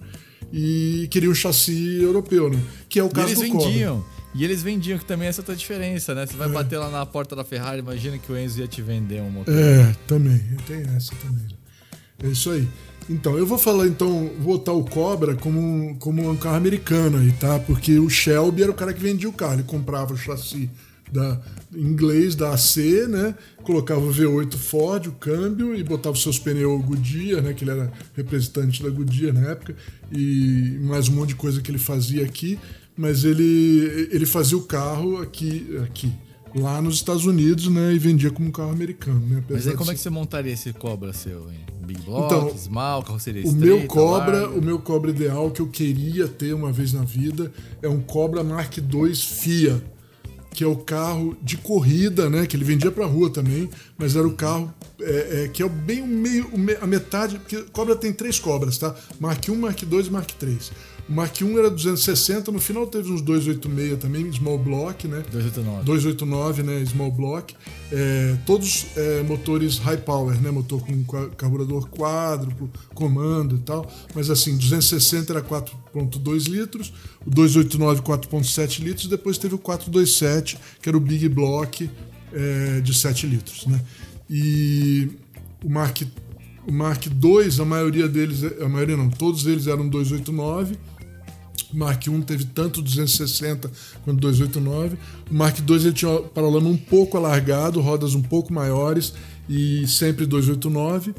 E queria um chassi europeu, né? Que é o E caso eles do Cobra. vendiam. E eles vendiam, que também é essa outra diferença, né? Você vai bater lá na porta da Ferrari, imagina que o Enzo ia te vender um motor. É, também. Tem essa também. É isso aí. Então, eu vou falar, então, botar o Cobra como um, como um carro americano aí, tá? Porque o Shelby era o cara que vendia o carro. Ele comprava o chassi da, inglês da AC, né? Colocava o V8 Ford, o câmbio, e botava os seus pneus Goodyear, né? Que ele era representante da Goodyear na época. E mais um monte de coisa que ele fazia aqui. Mas ele, ele fazia o carro aqui, aqui lá nos Estados Unidos, né? E vendia como um carro americano, né? Mas aí como de é que você montaria esse Cobra seu, hein? Big Block, Então, Small, carroceria o estreita, meu Cobra, larga? o meu Cobra ideal que eu queria ter uma vez na vida é um Cobra Mark II FIA, que é o carro de corrida, né? Que ele vendia pra rua também, mas era o carro é, é, que é bem o meio, a metade, porque Cobra tem três Cobras, tá? Mark I, Mark II e Mark III. O Mark I era 260, no final teve uns 286 também, small block, né? 289. 289, né, small block, é, todos é, motores high power, né, motor com carburador quádruplo, comando e tal, mas assim, 260 era 4.2 litros, o 289 4.7 litros, depois teve o 427, que era o big block é, de 7 litros, né, e o Mark o Mark II, a maioria deles, a maioria não, todos eles eram 289, o Mark I teve tanto 260 quanto 289. O Mark II ele tinha o paralama um pouco alargado, rodas um pouco maiores e sempre 289.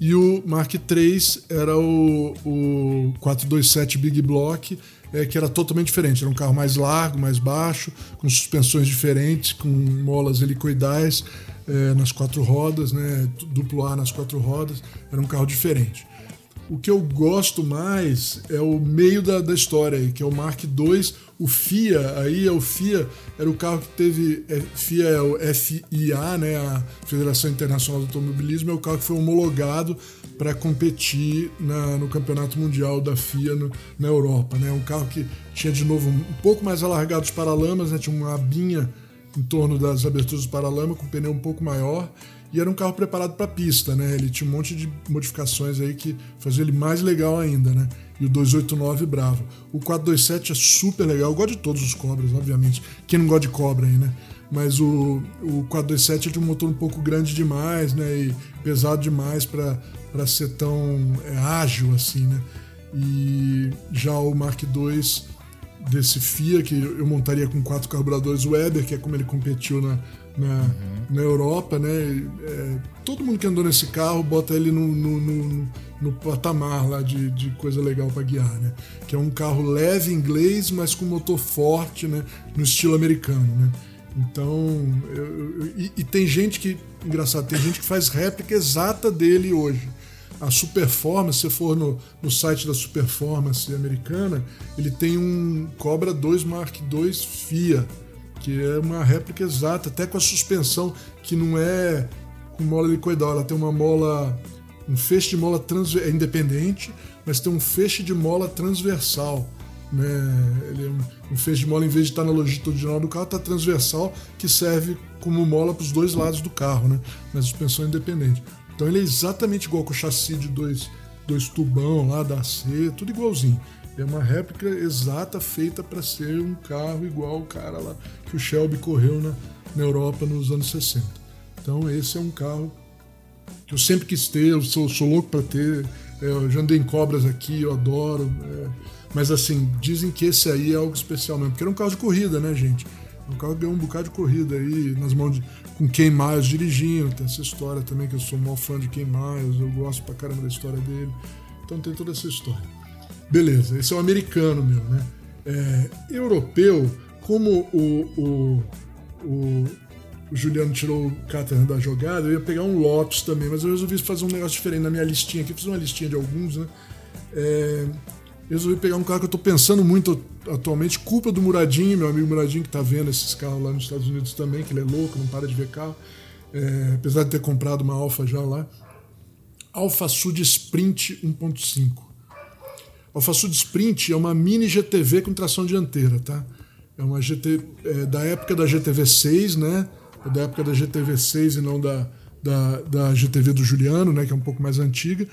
E o Mark III era o, o 427 Big Block, é, que era totalmente diferente. Era um carro mais largo, mais baixo, com suspensões diferentes, com molas helicoidais é, nas quatro rodas, né, duplo A nas quatro rodas. Era um carro diferente. O que eu gosto mais é o meio da, da história que é o Mark II. O FIA, aí é o FIA, era o carro que teve. É, FIA é o FIA, né? A Federação Internacional do Automobilismo, é o carro que foi homologado para competir na- no Campeonato Mundial da FIA no- na Europa. Né? Um carro que tinha de novo um pouco mais alargado os paralamas, né? tinha uma abinha em torno das aberturas do paralama, com um pneu um pouco maior. E era um carro preparado para pista, né? Ele tinha um monte de modificações aí que fazia ele mais legal ainda, né? E o 289 bravo. O 427 é super legal. Eu gosto de todos os Cobras, obviamente. Quem não gosta de Cobra aí, né? Mas o, o 427 é de um motor um pouco grande demais, né? E pesado demais para ser tão é, ágil assim, né? E já o Mark II desse FIA, que eu montaria com quatro carburadores Weber, que é como ele competiu na, na, na Europa, né? É, todo mundo que andou nesse carro bota ele no, no, no, no patamar lá de, de coisa legal para guiar, né? Que é um carro leve inglês, mas com motor forte, né? No estilo americano, né? Então, eu- eu- e, e tem gente que, engraçado, tem gente que faz réplica exata dele hoje. A Superformance, se for no, no site da Superformance americana, ele tem um Cobra 2 Mark II FIA, que é uma réplica exata, até com a suspensão, que não é com mola helicoidal, ela tem uma mola, um feixe de mola transver, é independente, mas tem um feixe de mola transversal. Né? Ele é um, um feixe de mola, em vez de estar na longitudinal do carro, está transversal, que serve como mola para os dois lados do carro, né? na suspensão independente. Então ele é exatamente igual com o chassi de dois, dois tubão lá da C, tudo igualzinho. É uma réplica exata feita para ser um carro igual o cara lá que o Shelby correu na, na Europa nos anos 60. Então esse é um carro que eu sempre quis ter, eu sou, sou louco para ter. É, eu já andei em cobras aqui, eu adoro. é, mas assim, dizem que esse aí é algo especial mesmo, porque era um carro de corrida, né, gente? Um carro ganhou um bocado de corrida aí, nas mãos de, com Ken Miles dirigindo. Tem essa história também, que eu sou maior fã de Ken Miles, eu gosto pra caramba da história dele. Então tem toda essa história. Beleza, esse é o americano meu, né? É, europeu, como o, o, o, Juliano tirou o Caterham da jogada, eu ia pegar um Lotus também, mas eu resolvi fazer um negócio diferente na minha listinha aqui, fiz uma listinha de alguns, né? É, resolvi pegar um carro que eu tô pensando muito atualmente, culpa do Muradinho, meu amigo Muradinho, que tá vendo esses carros lá nos Estados Unidos também, que ele é louco, não para de ver carro. É, apesar de ter comprado uma Alfa já lá. Alfa Sud Sprint 1.5. Alfa Sud Sprint é uma mini GTV com tração dianteira, tá? É uma GT é, da época da GTV 6, né? É da época da GTV 6 e não da, da, da GTV do Juliano, né? Que é um pouco mais antiga.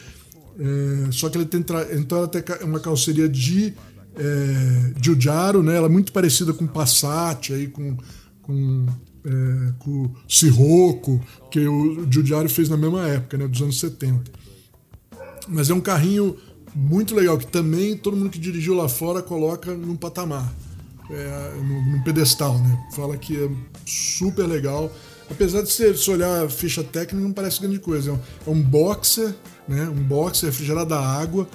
É, só que ele tem então ela tem uma calceria de é, Giugiaro, né? Ela é muito parecida com Passat, aí com, com, é, com Sirocco, que o Giugiaro fez na mesma época, né? Dos anos 70. Mas é um carrinho muito legal, que também todo mundo que dirigiu lá fora coloca num patamar, é, num, num pedestal, né? Fala que é super legal. Apesar de você, se olhar a ficha técnica, não parece grande coisa. É um, é um boxer, né? Um boxer refrigerado a água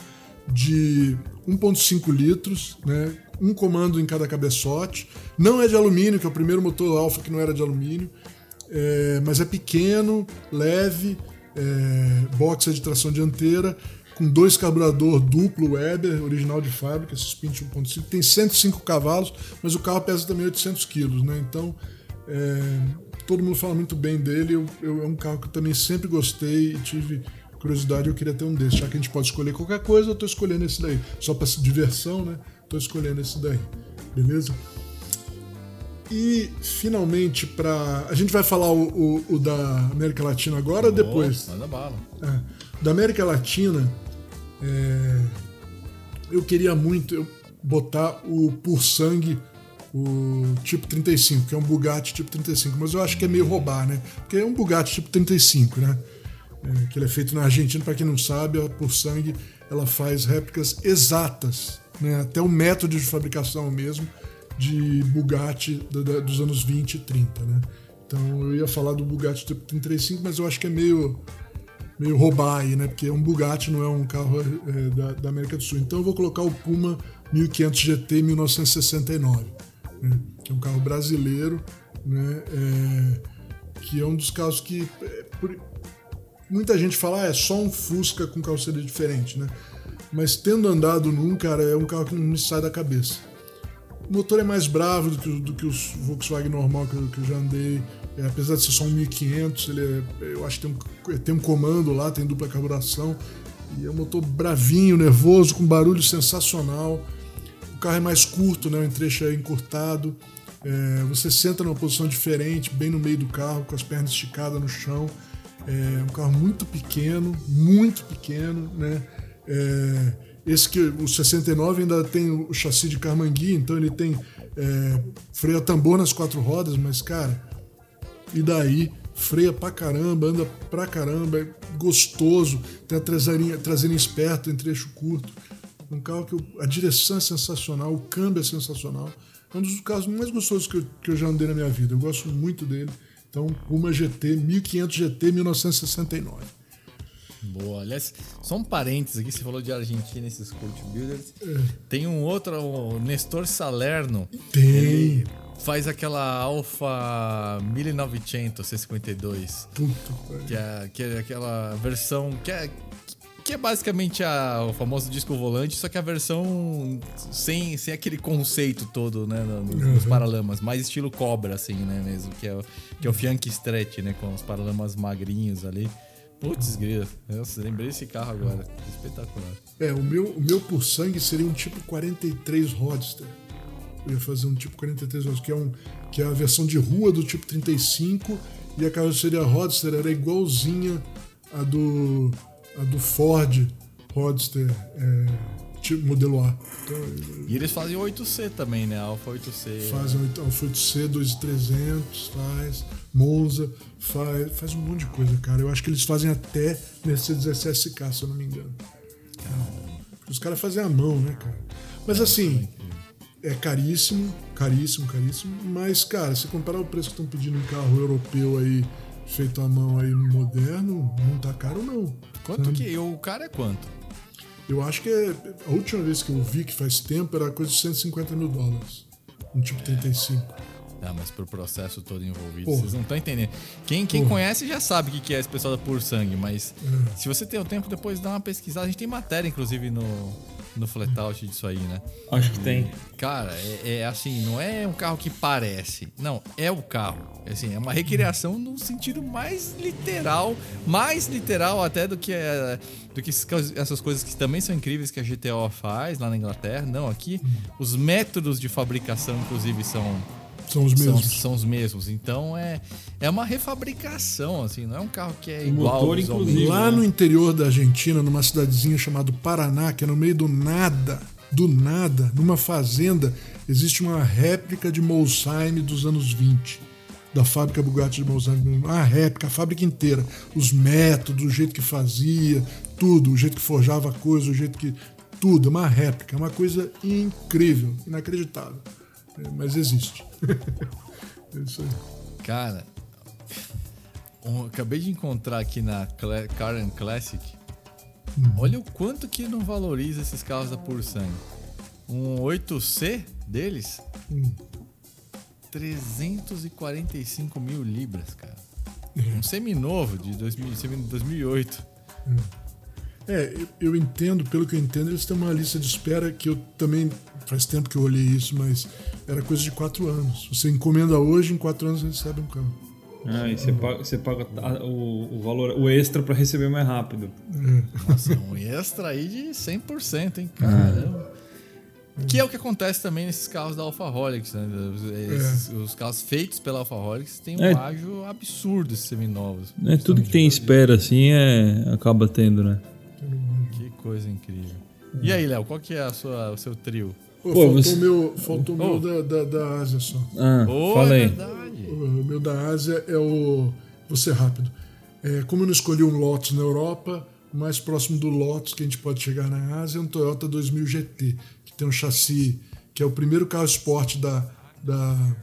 de 1.5 litros, né? Um comando em cada cabeçote. Não é de alumínio, que é o primeiro motor Alfa que não era de alumínio. É, mas é pequeno, leve, é, boxer de tração dianteira, com dois carburador duplo Weber, original de fábrica, esse Sprint 1.5. Tem 105 cavalos, mas o carro pesa também 800 quilos, né? Então, é, todo mundo fala muito bem dele. Eu, eu, é um carro que eu também sempre gostei e tive curiosidade, eu queria ter um desses. Já que a gente pode escolher qualquer coisa, eu estou escolhendo esse daí. Só para diversão, né? Estou escolhendo esse daí. Beleza? E finalmente, para A gente vai falar o, o, o, da América Latina agora ou depois? Manda bala. É, da América Latina, é, eu queria muito botar o Por Sangue, o tipo 35, que é um Bugatti tipo 35, mas eu acho que é meio roubar, né? Porque é um Bugatti tipo 35, né? É, que ele é feito na Argentina, para quem não sabe, a Por Sangue ela faz réplicas exatas, né? até o método de fabricação mesmo de Bugatti dos anos 20 e 30, né? Então eu ia falar do Bugatti tipo 35, mas eu acho que é meio meio roubar aí, né? Porque um Bugatti não é um carro é, da, da, América do Sul. Então eu vou colocar o Puma 1500 GT 1969, né? que é um carro brasileiro, né? É, que é um dos carros que é, por, muita gente fala ah, é só um Fusca com carroceria diferente, né? Mas tendo andado num, cara, é um carro que não me sai da cabeça. O motor é mais bravo do que, do que os Volkswagen normal que que eu já andei. É, apesar de ser só um 1500, ele é, eu acho que tem um, tem um comando lá, tem dupla carburação. E é um motor bravinho, nervoso, com barulho sensacional. O carro é mais curto, né? o trecho é encurtado. É, você senta numa posição diferente, bem no meio do carro, com as pernas esticadas no chão. É um carro muito pequeno, muito pequeno, né? É, esse que o 69 ainda tem o chassi de Carmangui, então ele tem é, freio a tambor nas quatro rodas, mas cara, e daí freia pra caramba, anda pra caramba, é gostoso, tem a traseirinha, traseirinha esperta em trecho curto. Um carro que eu, a direção é sensacional, o câmbio é sensacional. É um dos carros mais gostosos que eu, que eu já andei na minha vida. Eu gosto muito dele. Então, Puma GT 1500 GT 1969. Boa. Aliás, só um parênteses aqui, você falou de Argentina, esses cult builders. É. Tem um outro, o Nestor Salerno. Tem. Ele faz aquela Alfa 1900 C52. Puta, que é, que é aquela versão que é que é basicamente a, o famoso disco volante, só que a versão sem, sem aquele conceito todo, né, nos, uhum. nos paralamas, mais estilo cobra, assim, né, mesmo, que é, que é o Fianchi Stretch, né, com os paralamas magrinhos ali. Putz, grila. Nossa, lembrei desse carro agora. Espetacular. É, o meu, o meu por sangue seria um tipo 43 Roadster. Eu ia fazer um tipo 43 Roadster, que é, um, que é a versão de rua do tipo 35. E a carroceria Roadster era igualzinha a do, a do Ford Roadster. É, tipo modelo A. Então, e eles fazem 8C também, né? Alfa 8C. Fazem Alfa 8C, 2300, faz. Monza, faz, faz um monte de coisa, cara. Eu acho que eles fazem até Mercedes SSK, se eu não me engano. Os caras fazem a mão, né, cara? Mas assim, é caríssimo, caríssimo, caríssimo. Mas, cara, se comparar o preço que estão pedindo um carro europeu aí, feito à mão aí moderno, não tá caro, não. Quanto sabe? que. O cara é quanto? Eu acho que é, a última vez que eu vi, que faz tempo, era coisa de 150 mil dólares. Um tipo 35. Ah, mas pro processo todo envolvido, Porra. vocês não estão entendendo. Quem, quem Porra. conhece já sabe o que que é esse pessoal da Pur Sangue, mas se você tem o tempo, depois dá uma pesquisada. A gente tem matéria, inclusive, no, no Flatout disso aí, né? Acho que tem. Cara, é, é assim, não é um carro que parece. Não, é o carro. É assim, é uma recriação no sentido mais literal, mais literal até do que, é, do que essas coisas que também são incríveis que a GTO faz lá na Inglaterra. Não, aqui os métodos de fabricação, inclusive, são São os são, mesmos. são os mesmos. Então é, é uma refabricação, assim, não é um carro que é O igual. motor, inclusive, Lá né? no interior da Argentina, numa cidadezinha chamada Paraná, que é no meio do nada, do nada, numa fazenda, existe uma réplica de Molsheim dos anos 20. Da fábrica Bugatti de Molsheim. Uma réplica, a fábrica inteira. Os métodos, o jeito que fazia, tudo, o jeito que forjava a coisa, o jeito que. Tudo, uma réplica, é uma coisa incrível, inacreditável. É, mas existe. é isso aí. Cara, um- acabei de encontrar aqui na Cla- and Classic. Olha o quanto que não valoriza esses carros da Pur Sangue. Um 8C deles, Hum. 345 mil libras, cara. Um seminovo de 2000, semi- 2008. É, eu, entendo, pelo que eu entendo, eles têm uma lista de espera que eu também. Faz tempo que eu olhei isso, mas era coisa de quatro anos. Você encomenda hoje, em quatro anos você recebe um carro. Ah, e você paga, você paga o, o valor, o extra pra receber mais rápido. Nossa, um extra aí de 100%, hein? Caramba. Que é o que acontece também nesses carros da Alphaholics, né? Os, esses- os carros feitos pela Alphaholics têm um É. ágio absurdo, esses seminovos. É, tudo que tem espera assim é, acaba tendo, né? Coisa incrível. E aí, Léo, qual que é a sua, o seu trio? Pô, Pô, faltou você- o meu, faltou o meu Oh. da, da, da Ásia só. Ah, Oh, fala é aí. verdade. O meu da Ásia é o. Vou ser rápido. É, como eu não escolhi um Lotus na Europa, o mais próximo do Lotus que a gente pode chegar na Ásia é um Toyota 2000 GT, que tem um chassi que é o primeiro carro esporte da, da,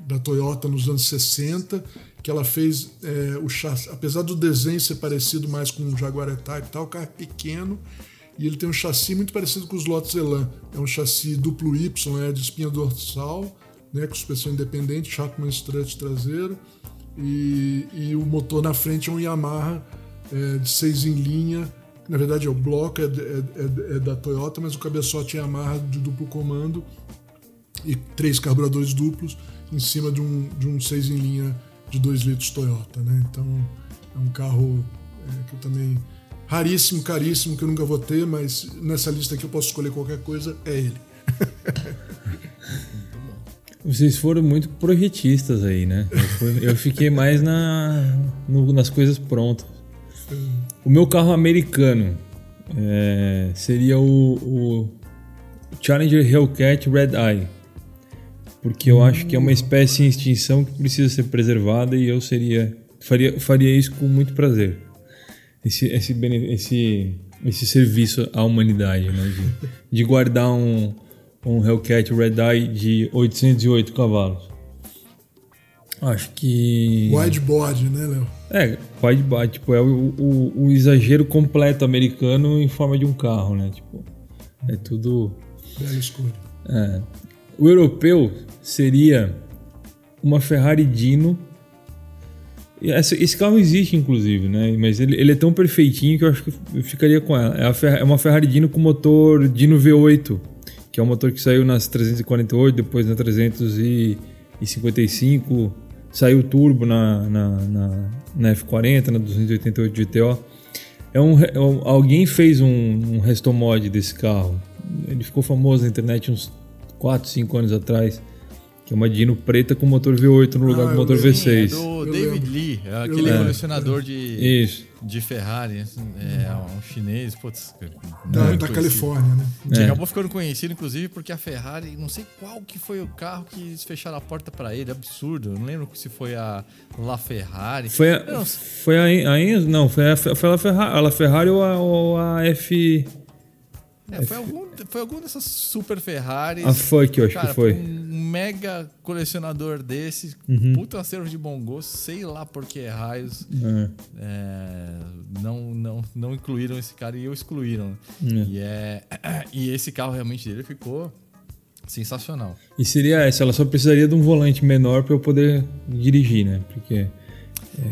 da Toyota nos anos 60, que ela fez é, o chassi, apesar do desenho ser parecido mais com o Jaguar E-Type e tal, o carro é pequeno e ele tem um chassi muito parecido com os Lotus Elan. É um chassi duplo Y, é de espinha dorsal, né, com suspensão independente, Chapman strut traseiro e, e o motor na frente é um Yamaha é, de seis em linha. Na verdade, é o bloco é, é- é- é da Toyota, mas o cabeçote é Yamaha de duplo comando e três carburadores duplos em cima de um, de um 6 em linha de 2 litros Toyota, né? Então é um carro é, que eu também raríssimo, caríssimo, que eu nunca vou ter, mas nessa lista aqui eu posso escolher qualquer coisa, é ele. Vocês foram muito projetistas aí, né? Eu, fiquei mais na, no- nas coisas prontas. O meu carro americano é, seria o, o Challenger Hellcat Red Eye. Porque eu acho que é uma espécie em extinção que precisa ser preservada e eu seria faria, faria isso com muito prazer. Esse, esse, esse, esse serviço à humanidade, né? De, de guardar um, um Hellcat Red Eye de 808 cavalos. Acho que. Wideboard, né, Léo? É, wide body, tipo, é o, o, o exagero completo americano em forma de um carro, né? Tipo, é tudo. Bela escolha. é. O europeu seria uma Ferrari Dino. Esse carro existe, inclusive, né? Mas ele, ele é tão perfeitinho que eu acho que eu ficaria com ela. É, é uma Ferrari Dino com motor Dino V8, que é um motor que saiu nas 348, depois na 355, saiu turbo na, na, na, na F40, na 288 GTO. É é um- alguém fez um, um restomod desse carro. Ele ficou famoso na internet uns 4, 5 anos atrás. Que é uma Dino preta com motor V8 no lugar Ah, do motor lembro. Sim, é V6. do David. Lee, é aquele lembro. colecionador de, Isso. de Ferrari. É um chinês, putz. Da, da. Califórnia, né? Que É. acabou ficando conhecido, inclusive, porque a Ferrari, não sei qual que foi o carro que eles fecharam a porta pra ele, absurdo. Eu não lembro se foi a La Ferrari. Foi a, Não, foi a, a Enzo? Não, foi a, foi a Ferrari, a Ferrari ou a, ou a F. é, foi, algum, foi algum dessas super Ferraris. A Fuck, eu acho Cara, que foi. Um mega colecionador desse, Uhum. puta acervo de bom gosto, sei lá por que raios É. é, não, não, não incluíram esse cara e eu excluíram. É. E, é, e esse carro realmente dele ficou sensacional. E seria essa, ela só precisaria de um volante menor para eu poder dirigir, né? Porque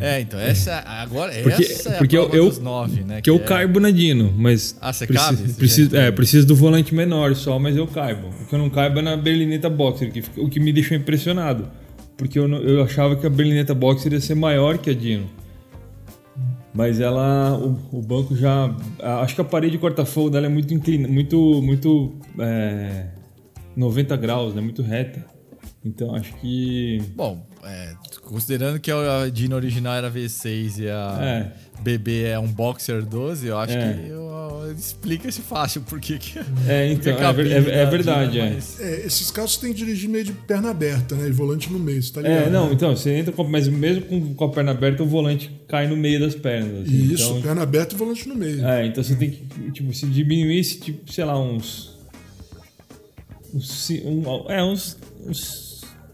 É, então, essa agora Porque- essa é porque a eu- eu- nove, né? que eu é- caibo na Dino, mas Ah, você preciso, cabe? Preciso, já- é, preciso do volante menor só, mas eu caibo. O que eu não caibo é na berlineta boxer, que o que me deixou impressionado, porque eu, eu achava que a berlineta boxer ia ser maior que a Dino. Mas ela, o, o banco já, acho que a parede de corta-fogo dela é muito inclinada, muito, muito é, 90 graus, né? Muito reta. Então acho que Bom, é, considerando que a Dino original era V6 e a É. BB é um Boxer 12, eu acho É. que eu- explica-se fácil porque que é, então porque é, é- é da verdade, Dino é. mais- É, esses carros você tem que dirigir meio de perna aberta, né? E volante no meio, você tá ligado? É, não, né? então, você entra com. Mas mesmo com, com a perna aberta, o volante cai no meio das pernas. assim. Isso, então, perna aberta e volante no meio. é, então você tem que. Tipo, se diminuísse, tipo, sei lá, uns. uns um- é, uns. uns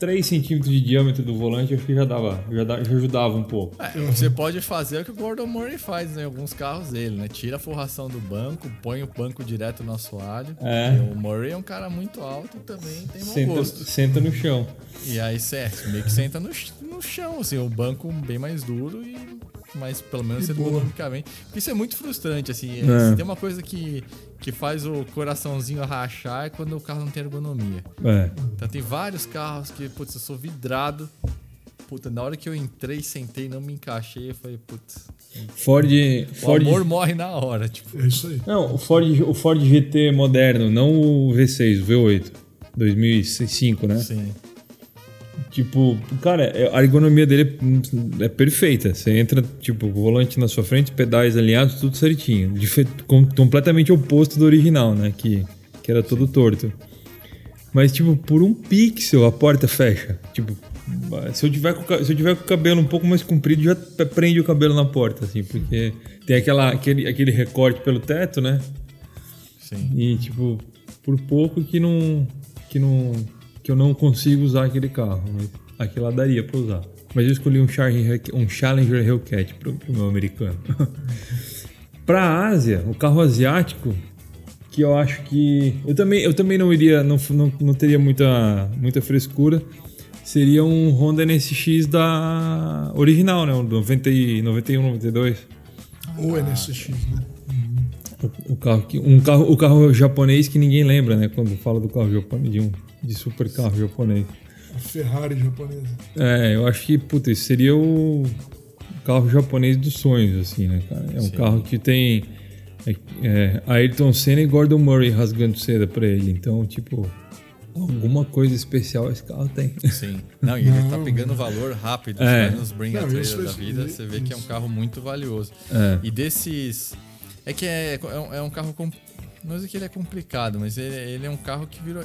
3 centímetros de diâmetro do volante, acho que já dava. Já, da- já ajudava um pouco. É, Você pode fazer o que o Gordon Murray faz em alguns carros dele, né? Tira a forração do banco, põe o banco direto no assoalho. É. O Murray é um cara muito alto também, tem mau Senta, gosto. senta no chão. E aí você meio que senta no, no chão, assim, o banco bem mais duro e mas pelo menos E boa. ergonomicamente. Porque isso é muito frustrante, assim. é, É. tem uma coisa que, que faz o coraçãozinho rachar é quando o carro não tem ergonomia. É. Então tem vários carros que, putz, eu sou vidrado. Puta, na hora que eu entrei, sentei, não me encaixei, eu falei, putz, Ford. o Ford amor morre na hora, tipo. É isso aí. Não, o Ford, o Ford GT moderno, não o V6, o V8. 2005, né? Assim, Tipo, cara, é- a ergonomia dele é perfeita. Você entra, tipo, o volante na sua frente, pedais alinhados, tudo certinho. Completamente oposto do original, né? Que, que era todo torto. Mas, tipo, por um pixel a porta fecha. Tipo, se eu, tiver com, se eu tiver com o cabelo um pouco mais comprido, já prende o cabelo na porta, assim, porque tem aquela, aquele, aquele recorte pelo teto, né? sim. E, tipo, por pouco que não. que não. Que eu não consigo usar aquele carro. Mas aquilo lá daria pra usar. Mas eu escolhi um Challenger, um Challenger Hellcat pro, pro meu americano. pra Ásia, o carro asiático, que eu acho que. Eu também, eu também não iria. Não, não, não teria muita, muita frescura. Seria um Honda NSX da original, né? O 90, e- 91, 92. Ou NSX, né? O carro que, um carro, o carro japonês que ninguém lembra, né? Quando fala do carro japonês, de um de super carro japonês. A Ferrari japonesa. É, eu acho que, puta, esse seria o carro japonês dos sonhos, assim, né, cara? É um Sim. carro que tem é, é, Ayrton Senna e Gordon Murray rasgando seda pra ele. Então, tipo, alguma coisa especial esse carro tem. Sim. Não, e ele tá Não. pegando valor rápido. É. Vai nos Bring Não, isso, da vida, isso. você vê que é um carro muito valioso. É. E desses. É que é, é um- é um carro. Não sei que ele é complicado, mas ele, ele é um carro que virou.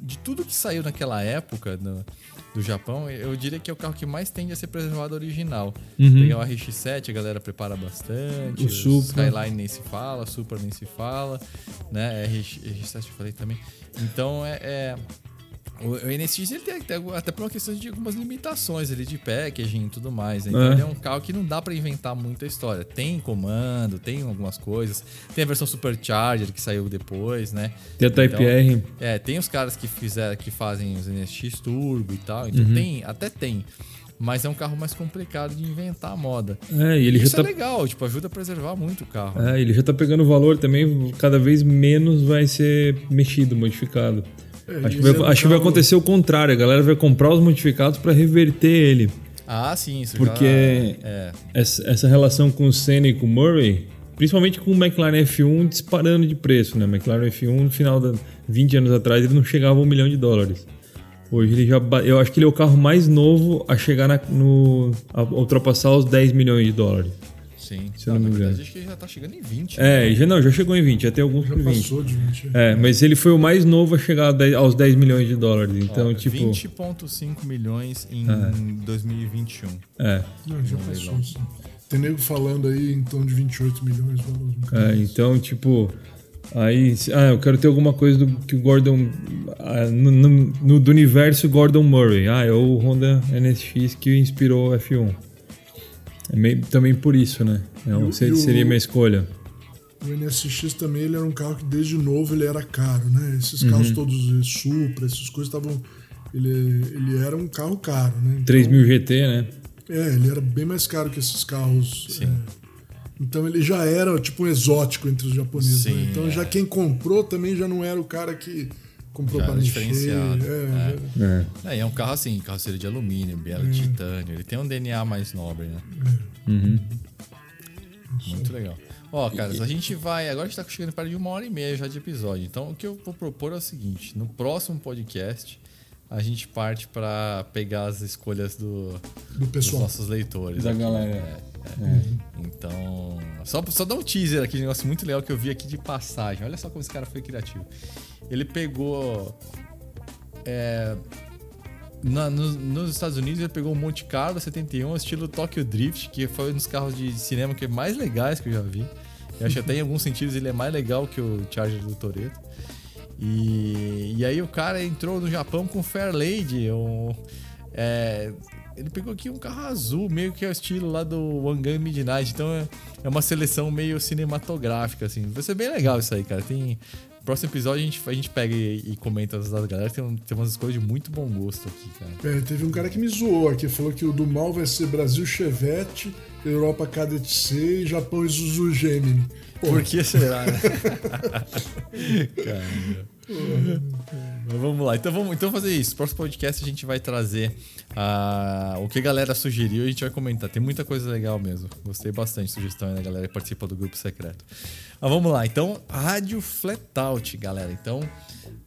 De tudo que saiu naquela época no- do Japão, eu diria que é o carro que mais tende a ser preservado original. Uhum. Pegar o RX7, a galera prepara bastante. O Supra. Skyline nem se fala, Supra nem se fala, né? RX, RX7 eu falei também. Então é. é- o, o NSX ele tem até, até por uma questão de algumas limitações ali de packaging e tudo mais. né? Então É. ele é um carro que não dá pra inventar muita história. Tem comando, tem algumas coisas. Tem a versão Supercharger que saiu depois, né? Tem a Type Então, R. É, tem os caras que fizeram, que fazem os NSX Turbo e tal. Então Uhum. tem, até tem. Mas é um carro mais complicado de inventar a moda. É, e ele Isso já é tá. legal, tipo, ajuda a preservar muito o carro. É, ele já tá pegando valor também, cada vez menos vai ser mexido, modificado. É, Acho que, vai, acho que vai acontecer o contrário, a galera vai comprar os modificados para reverter ele. Ah, sim, isso Porque- já... É, Essa, essa relação com o Senna e com o Murray, principalmente com o McLaren F1 disparando de preço, né? O McLaren F1 no final de 20 anos atrás ele não chegava a um milhão de dólares. Hoje ele já. Eu acho que ele é o carro mais novo a chegar na- no. a ultrapassar os 10 milhões de dólares. Sim. Se eu não me verdade, engano. acho que já tá chegando em 20. É, já não, já chegou em 20, já tem alguns Já por 20. passou de 20. É, mas ele foi o mais novo a chegar a 10 aos 10 milhões de dólares. Ó, Então, tipo. 20,5 milhões em 2021. É. Não, já passou. sim. Tem nego falando aí em torno de 28 milhões de carro. É, então, tipo. Aí, ah, eu quero ter alguma coisa do que o Gordon. ah, no, no- no- do universo Gordon Murray. Ah, é o Honda NSX que inspirou o F1. É meio, também por isso, né? É um- E seria, e o- seria minha escolha. o NSX também ele era um carro que desde novo ele era caro, né? Esses uhum. carros todos Supra, essas coisas estavam ele, ele era um carro caro, né? Então, 3000 GT, né? É, ele era bem mais caro que esses carros. Sim. É, então ele já era tipo um exótico entre os japoneses. Né? Sim, né? Então é. já quem comprou também já não era o cara que comprou já para diferenciado. É, é. É. é, um carro assim, carroceria de alumínio, biela de titânio. Ele tem um DNA mais nobre, né? Uhum. Muito legal. Ó, oh, caras, a gente vai. Agora a gente tá chegando para de uma hora e meia já de episódio. Então o que eu vou propor é o seguinte: no próximo podcast a gente parte para pegar as escolhas do, do dos nossos leitores. Da aqui. galera. É, é. É. Então, só, só dar um teaser aqui, um negócio muito legal que eu vi aqui de passagem. Olha só como esse cara foi criativo. Ele pegou. É, na, no, nos Estados Unidos ele pegou o Monte Carlo 71, estilo Tokyo Drift, que foi um dos carros de cinema que é mais legais que eu já vi. Eu acho até em alguns sentidos ele é mais legal que o Charger do Toreto. E, e aí o cara entrou no Japão com Fairlady. Um, é, ele pegou aqui um carro azul, meio que é o estilo lá do Wangan Midnight. Então é, é uma seleção meio cinematográfica, assim. Vai ser bem legal isso aí, cara. Tem. Próximo episódio a gente, a gente pega e, e comenta as galera. Tem, tem umas escolhas de muito bom gosto aqui, cara. É, teve um cara que me zoou aqui, falou que o do mal vai ser Brasil Chevette, Europa Cadet C e Japão Isuzu Gemini. Por que será, né? Caramba. Mas vamos lá, então vamos então fazer isso. Próximo podcast a gente vai trazer uh, o que a galera sugeriu e a gente vai comentar. Tem muita coisa legal mesmo. Gostei bastante sugestão aí da galera que participa do grupo secreto. Mas vamos lá, então, Rádio Flatout, galera. Então,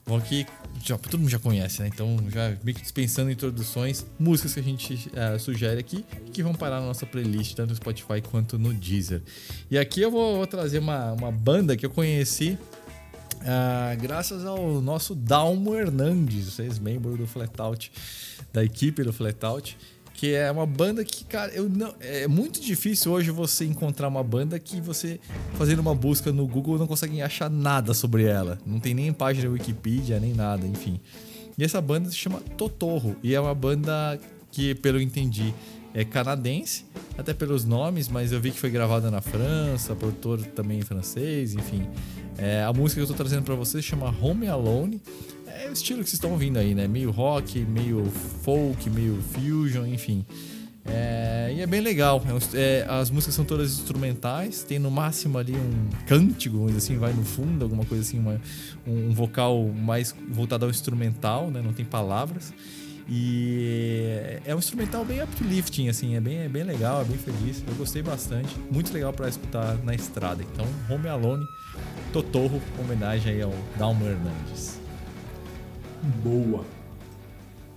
vamos aqui. Já, todo mundo já conhece, né? Então, já meio que dispensando introduções, músicas que a gente uh, sugere aqui que vão parar na nossa playlist, tanto no Spotify quanto no Deezer. E aqui eu vou, vou trazer uma, uma banda que eu conheci ah, graças ao nosso Dalmo Hernandes, ex-membro do Flatout, da equipe do Flatout, que é uma banda que, cara, eu não, é muito difícil hoje você encontrar uma banda que você, fazendo uma busca no Google, não consegue achar nada sobre ela. Não tem nem página Wikipedia, nem nada, enfim. E essa banda se chama Totorro, e é uma banda que, pelo que entendi, é canadense, até pelos nomes, mas eu vi que foi gravada na França, produtor também francês, enfim. É, a música que eu tô trazendo para vocês chama Home Alone. É o estilo que vocês estão ouvindo aí, né? Meio rock, meio folk, meio fusion, enfim. É, e é bem legal. É, é, as músicas são todas instrumentais, tem no máximo ali um cântico, assim, vai no fundo, alguma coisa assim, uma, um vocal mais voltado ao instrumental, né? Não tem palavras. E é um instrumental bem uplifting, assim, é bem, é bem legal, é bem feliz. Eu gostei bastante. Muito legal para escutar na estrada. Então, Home Alone, Totorro, homenagem aí ao Dalmo Hernandes. Boa.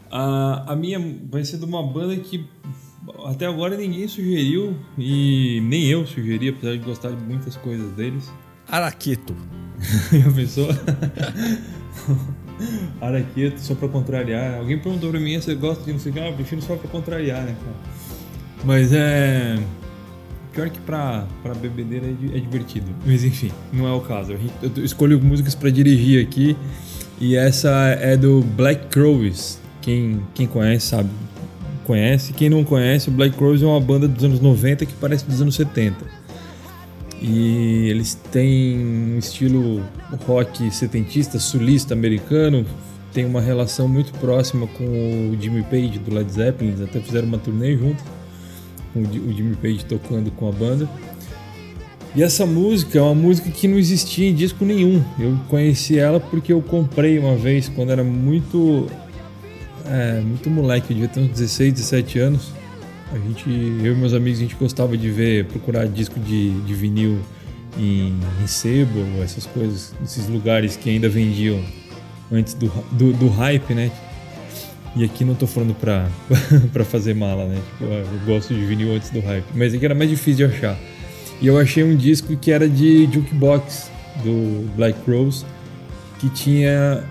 A, a minha vai ser de uma banda que até agora ninguém sugeriu e nem eu sugeri, apesar de gostar de muitas coisas deles. Araqueto. Já pensou? Araqueto só pra contrariar. Alguém perguntou pra mim, você gosta de não sei o que? Ah, eu prefiro só pra contrariar, né, cara? Mas é. Pior que pra, pra bebedeira é, é divertido. Mas enfim, não é o caso. Eu escolho músicas pra dirigir aqui. E essa é do Black Crowes. Quem, quem conhece sabe. Conhece. Quem não conhece, o Black Crowes é uma banda dos anos 90 que parece dos anos 70 e eles têm um estilo rock setentista, sulista americano, tem uma relação muito próxima com o Jimmy Page do Led Zeppelin, eles até fizeram uma turnê junto, com o Jimmy Page tocando com a banda. E essa música é uma música que não existia em disco nenhum. Eu conheci ela porque eu comprei uma vez quando era muito é, muito moleque, eu devia ter uns 16, 17 anos. A gente, eu e meus amigos, a gente gostava de ver, procurar disco de, de vinil em, em sebo, essas coisas, esses lugares que ainda vendiam antes do, do, do hype, né? E aqui não tô falando pra, pra fazer mala, né? Tipo, eu gosto de vinil antes do hype. Mas aqui era mais difícil de achar. E eu achei um disco que era de jukebox, do Black Rose que tinha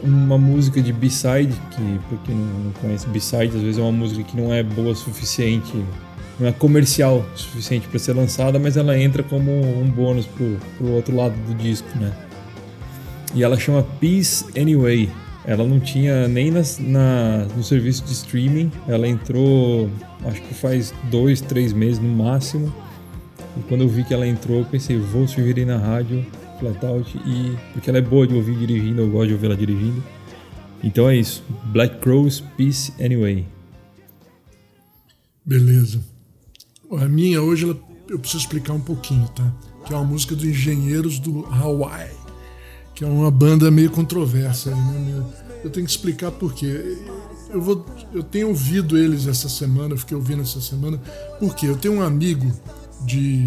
uma música de B-side, que para quem não conhece B-side, às vezes é uma música que não é boa o suficiente, não é comercial o suficiente para ser lançada, mas ela entra como um bônus pro, pro outro lado do disco, né? E ela chama Peace Anyway. Ela não tinha nem nas, na, no serviço de streaming, ela entrou acho que faz dois, três meses no máximo. E quando eu vi que ela entrou, eu pensei, vou sugerir na rádio Flatout e porque ela é boa de ouvir dirigindo, eu gosto de ouvir ela dirigindo. Então é isso. Black Crowes Peace Anyway. Beleza. A minha hoje ela, eu preciso explicar um pouquinho, tá? Que é uma música dos Engenheiros do Hawaii, que é uma banda meio controversa. Né? Eu tenho que explicar por quê. Eu, vou, eu tenho ouvido eles essa semana, fiquei ouvindo essa semana, porque eu tenho um amigo de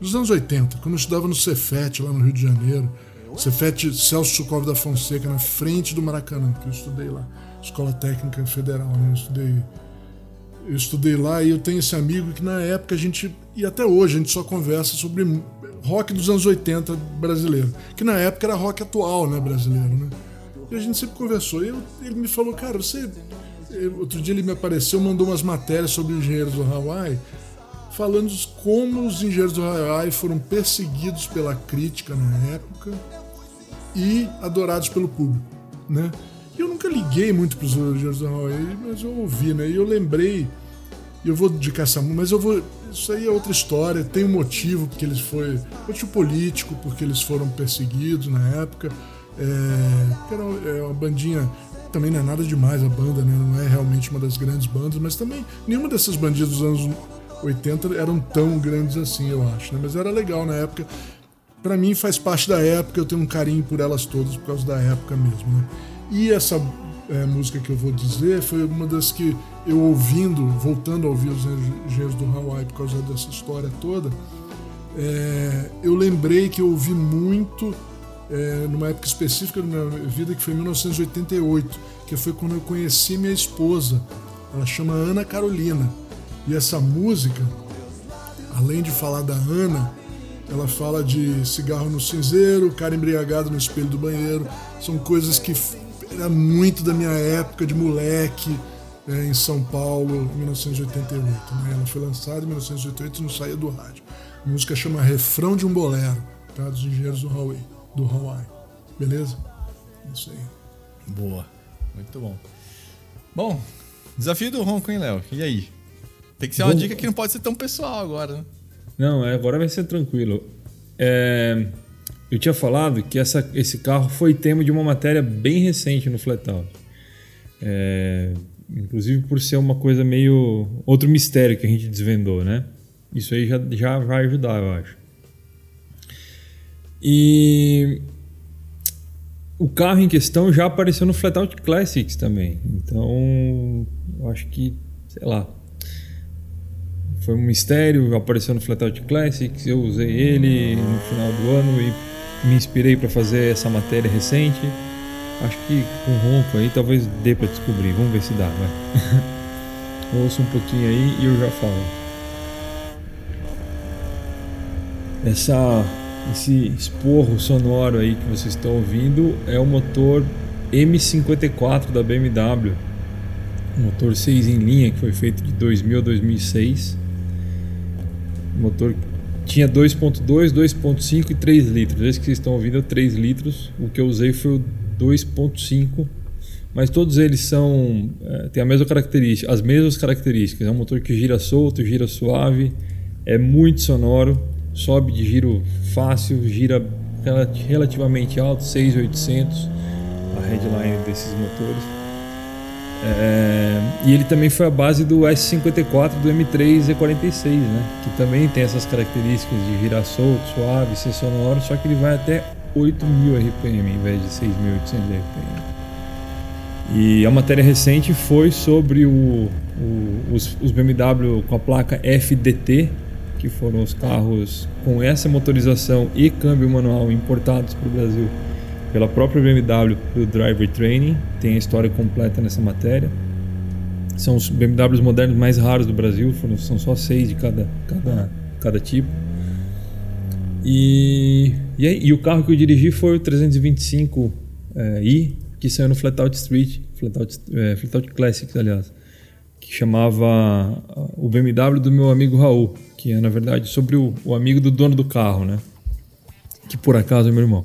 dos anos 80, quando eu estudava no Cefet, lá no Rio de Janeiro. Cefet Celso Chukov da Fonseca, na frente do Maracanã, que eu estudei lá. Escola Técnica Federal, né? Eu estudei eu estudei lá e eu tenho esse amigo que na época a gente, e até hoje a gente só conversa sobre rock dos anos 80 brasileiro, que na época era rock atual, né, brasileiro, né? E a gente sempre conversou. E eu, ele me falou, cara, você. Outro dia ele me apareceu, mandou umas matérias sobre engenheiros do Hawaii, falando como os engenheiros do Hawaii foram perseguidos pela crítica na época e adorados pelo público, né? Eu nunca liguei muito para os engenheiros do Hawaii, mas eu ouvi, né? E eu lembrei e eu vou dedicar essa música, mas eu vou. Isso aí é outra história, tem um motivo porque eles foram. Motivo político, porque eles foram perseguidos na época. É, era é uma bandinha. Também não é nada demais a banda, né? Não é realmente uma das grandes bandas, mas também nenhuma dessas bandinhas dos anos 80 eram tão grandes assim, eu acho, né? Mas era legal na época. Para mim faz parte da época, eu tenho um carinho por elas todas por causa da época mesmo, né? E essa é, música que eu vou dizer foi uma das que eu ouvindo, voltando a ouvir os engenheiros do Hawaii por causa dessa história toda, é, eu lembrei que eu ouvi muito é, numa época específica da minha vida, que foi em 1988, que foi quando eu conheci minha esposa. Ela chama Ana Carolina. E essa música, além de falar da Ana, ela fala de cigarro no cinzeiro, cara embriagado no espelho do banheiro. São coisas que era muito da minha época de moleque é, em São Paulo, em 1988. Né? Ela foi lançada em 1988 e não saía do rádio. A música chama Refrão de um Bolero, tá? dos engenheiros do Hawaii. Do Hawaii. Beleza? É isso aí. Boa. Muito bom. Bom, desafio do Ronco, hein, Léo? E aí? Tem que ser uma bom, dica que não pode ser tão pessoal agora, né? Não, é, agora vai ser tranquilo. É, eu tinha falado que essa, esse carro foi tema de uma matéria bem recente no Flatout. É, inclusive por ser uma coisa meio. outro mistério que a gente desvendou, né? Isso aí já, já vai ajudar, eu acho. E o carro em questão já apareceu no Flatout Classics também. Então, eu acho que, sei lá, foi um mistério, apareceu no Flatout Classics, eu usei ele no final do ano e me inspirei para fazer essa matéria recente. Acho que com ronco aí talvez dê para descobrir. Vamos ver se dá, vai. Ouça um pouquinho aí e eu já falo. Essa, esse esporro sonoro aí que vocês estão ouvindo é o motor M54 da BMW. Motor 6 em linha que foi feito de 2000 a 2006. motor tinha 2.2, 2.5 e 3 litros. Esse que vocês estão ouvindo é 3 litros. O que eu usei foi o 2.5. Mas todos eles são é, têm a mesma característica, as mesmas características. É um motor que gira solto, gira suave, é muito sonoro, sobe de giro fácil, gira relativamente alto, 6.800 a headline desses motores. É, e ele também foi a base do S54 do M3 E46, né? Que também tem essas características de girar solto, suave, ser sonoro, só que ele vai até 8.000 RPM em vez de 6.800 RPM. E a matéria recente foi sobre o, o, os, os BMW com a placa FDT, que foram os carros com essa motorização e câmbio manual importados para o Brasil pela própria BMW do Driver Training, tem a história completa nessa matéria. São os BMWs modernos mais raros do Brasil, foram, são só seis de cada, cada, cada tipo. E, e, aí, e, o carro que eu dirigi foi o 325i, é, que saiu no Flatout Street, Flatout, é, Flatout Classics, aliás, que chamava o BMW do meu amigo Raul, que é na verdade sobre o, o amigo do dono do carro, né? Que por acaso é meu irmão.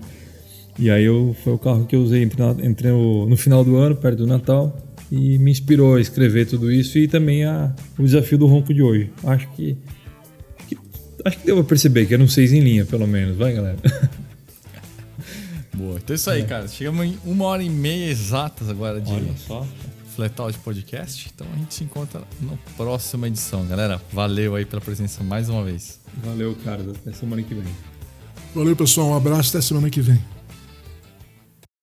E aí eu, foi o carro que eu usei entre, entre o, no final do ano, perto do Natal, e me inspirou a escrever tudo isso e também a, o desafio do ronco de hoje. Acho que, que Acho que deu pra perceber que era um 6 em linha, pelo menos. Vai, galera. Boa. Então é isso aí, É. cara. Chegamos em uma hora e meia exatas agora de Olha só. Flatout Podcast. Então a gente se encontra na próxima edição, galera. Valeu aí pela presença mais uma vez. Valeu, cara. Até semana que vem. Valeu, pessoal. Um abraço até semana que vem.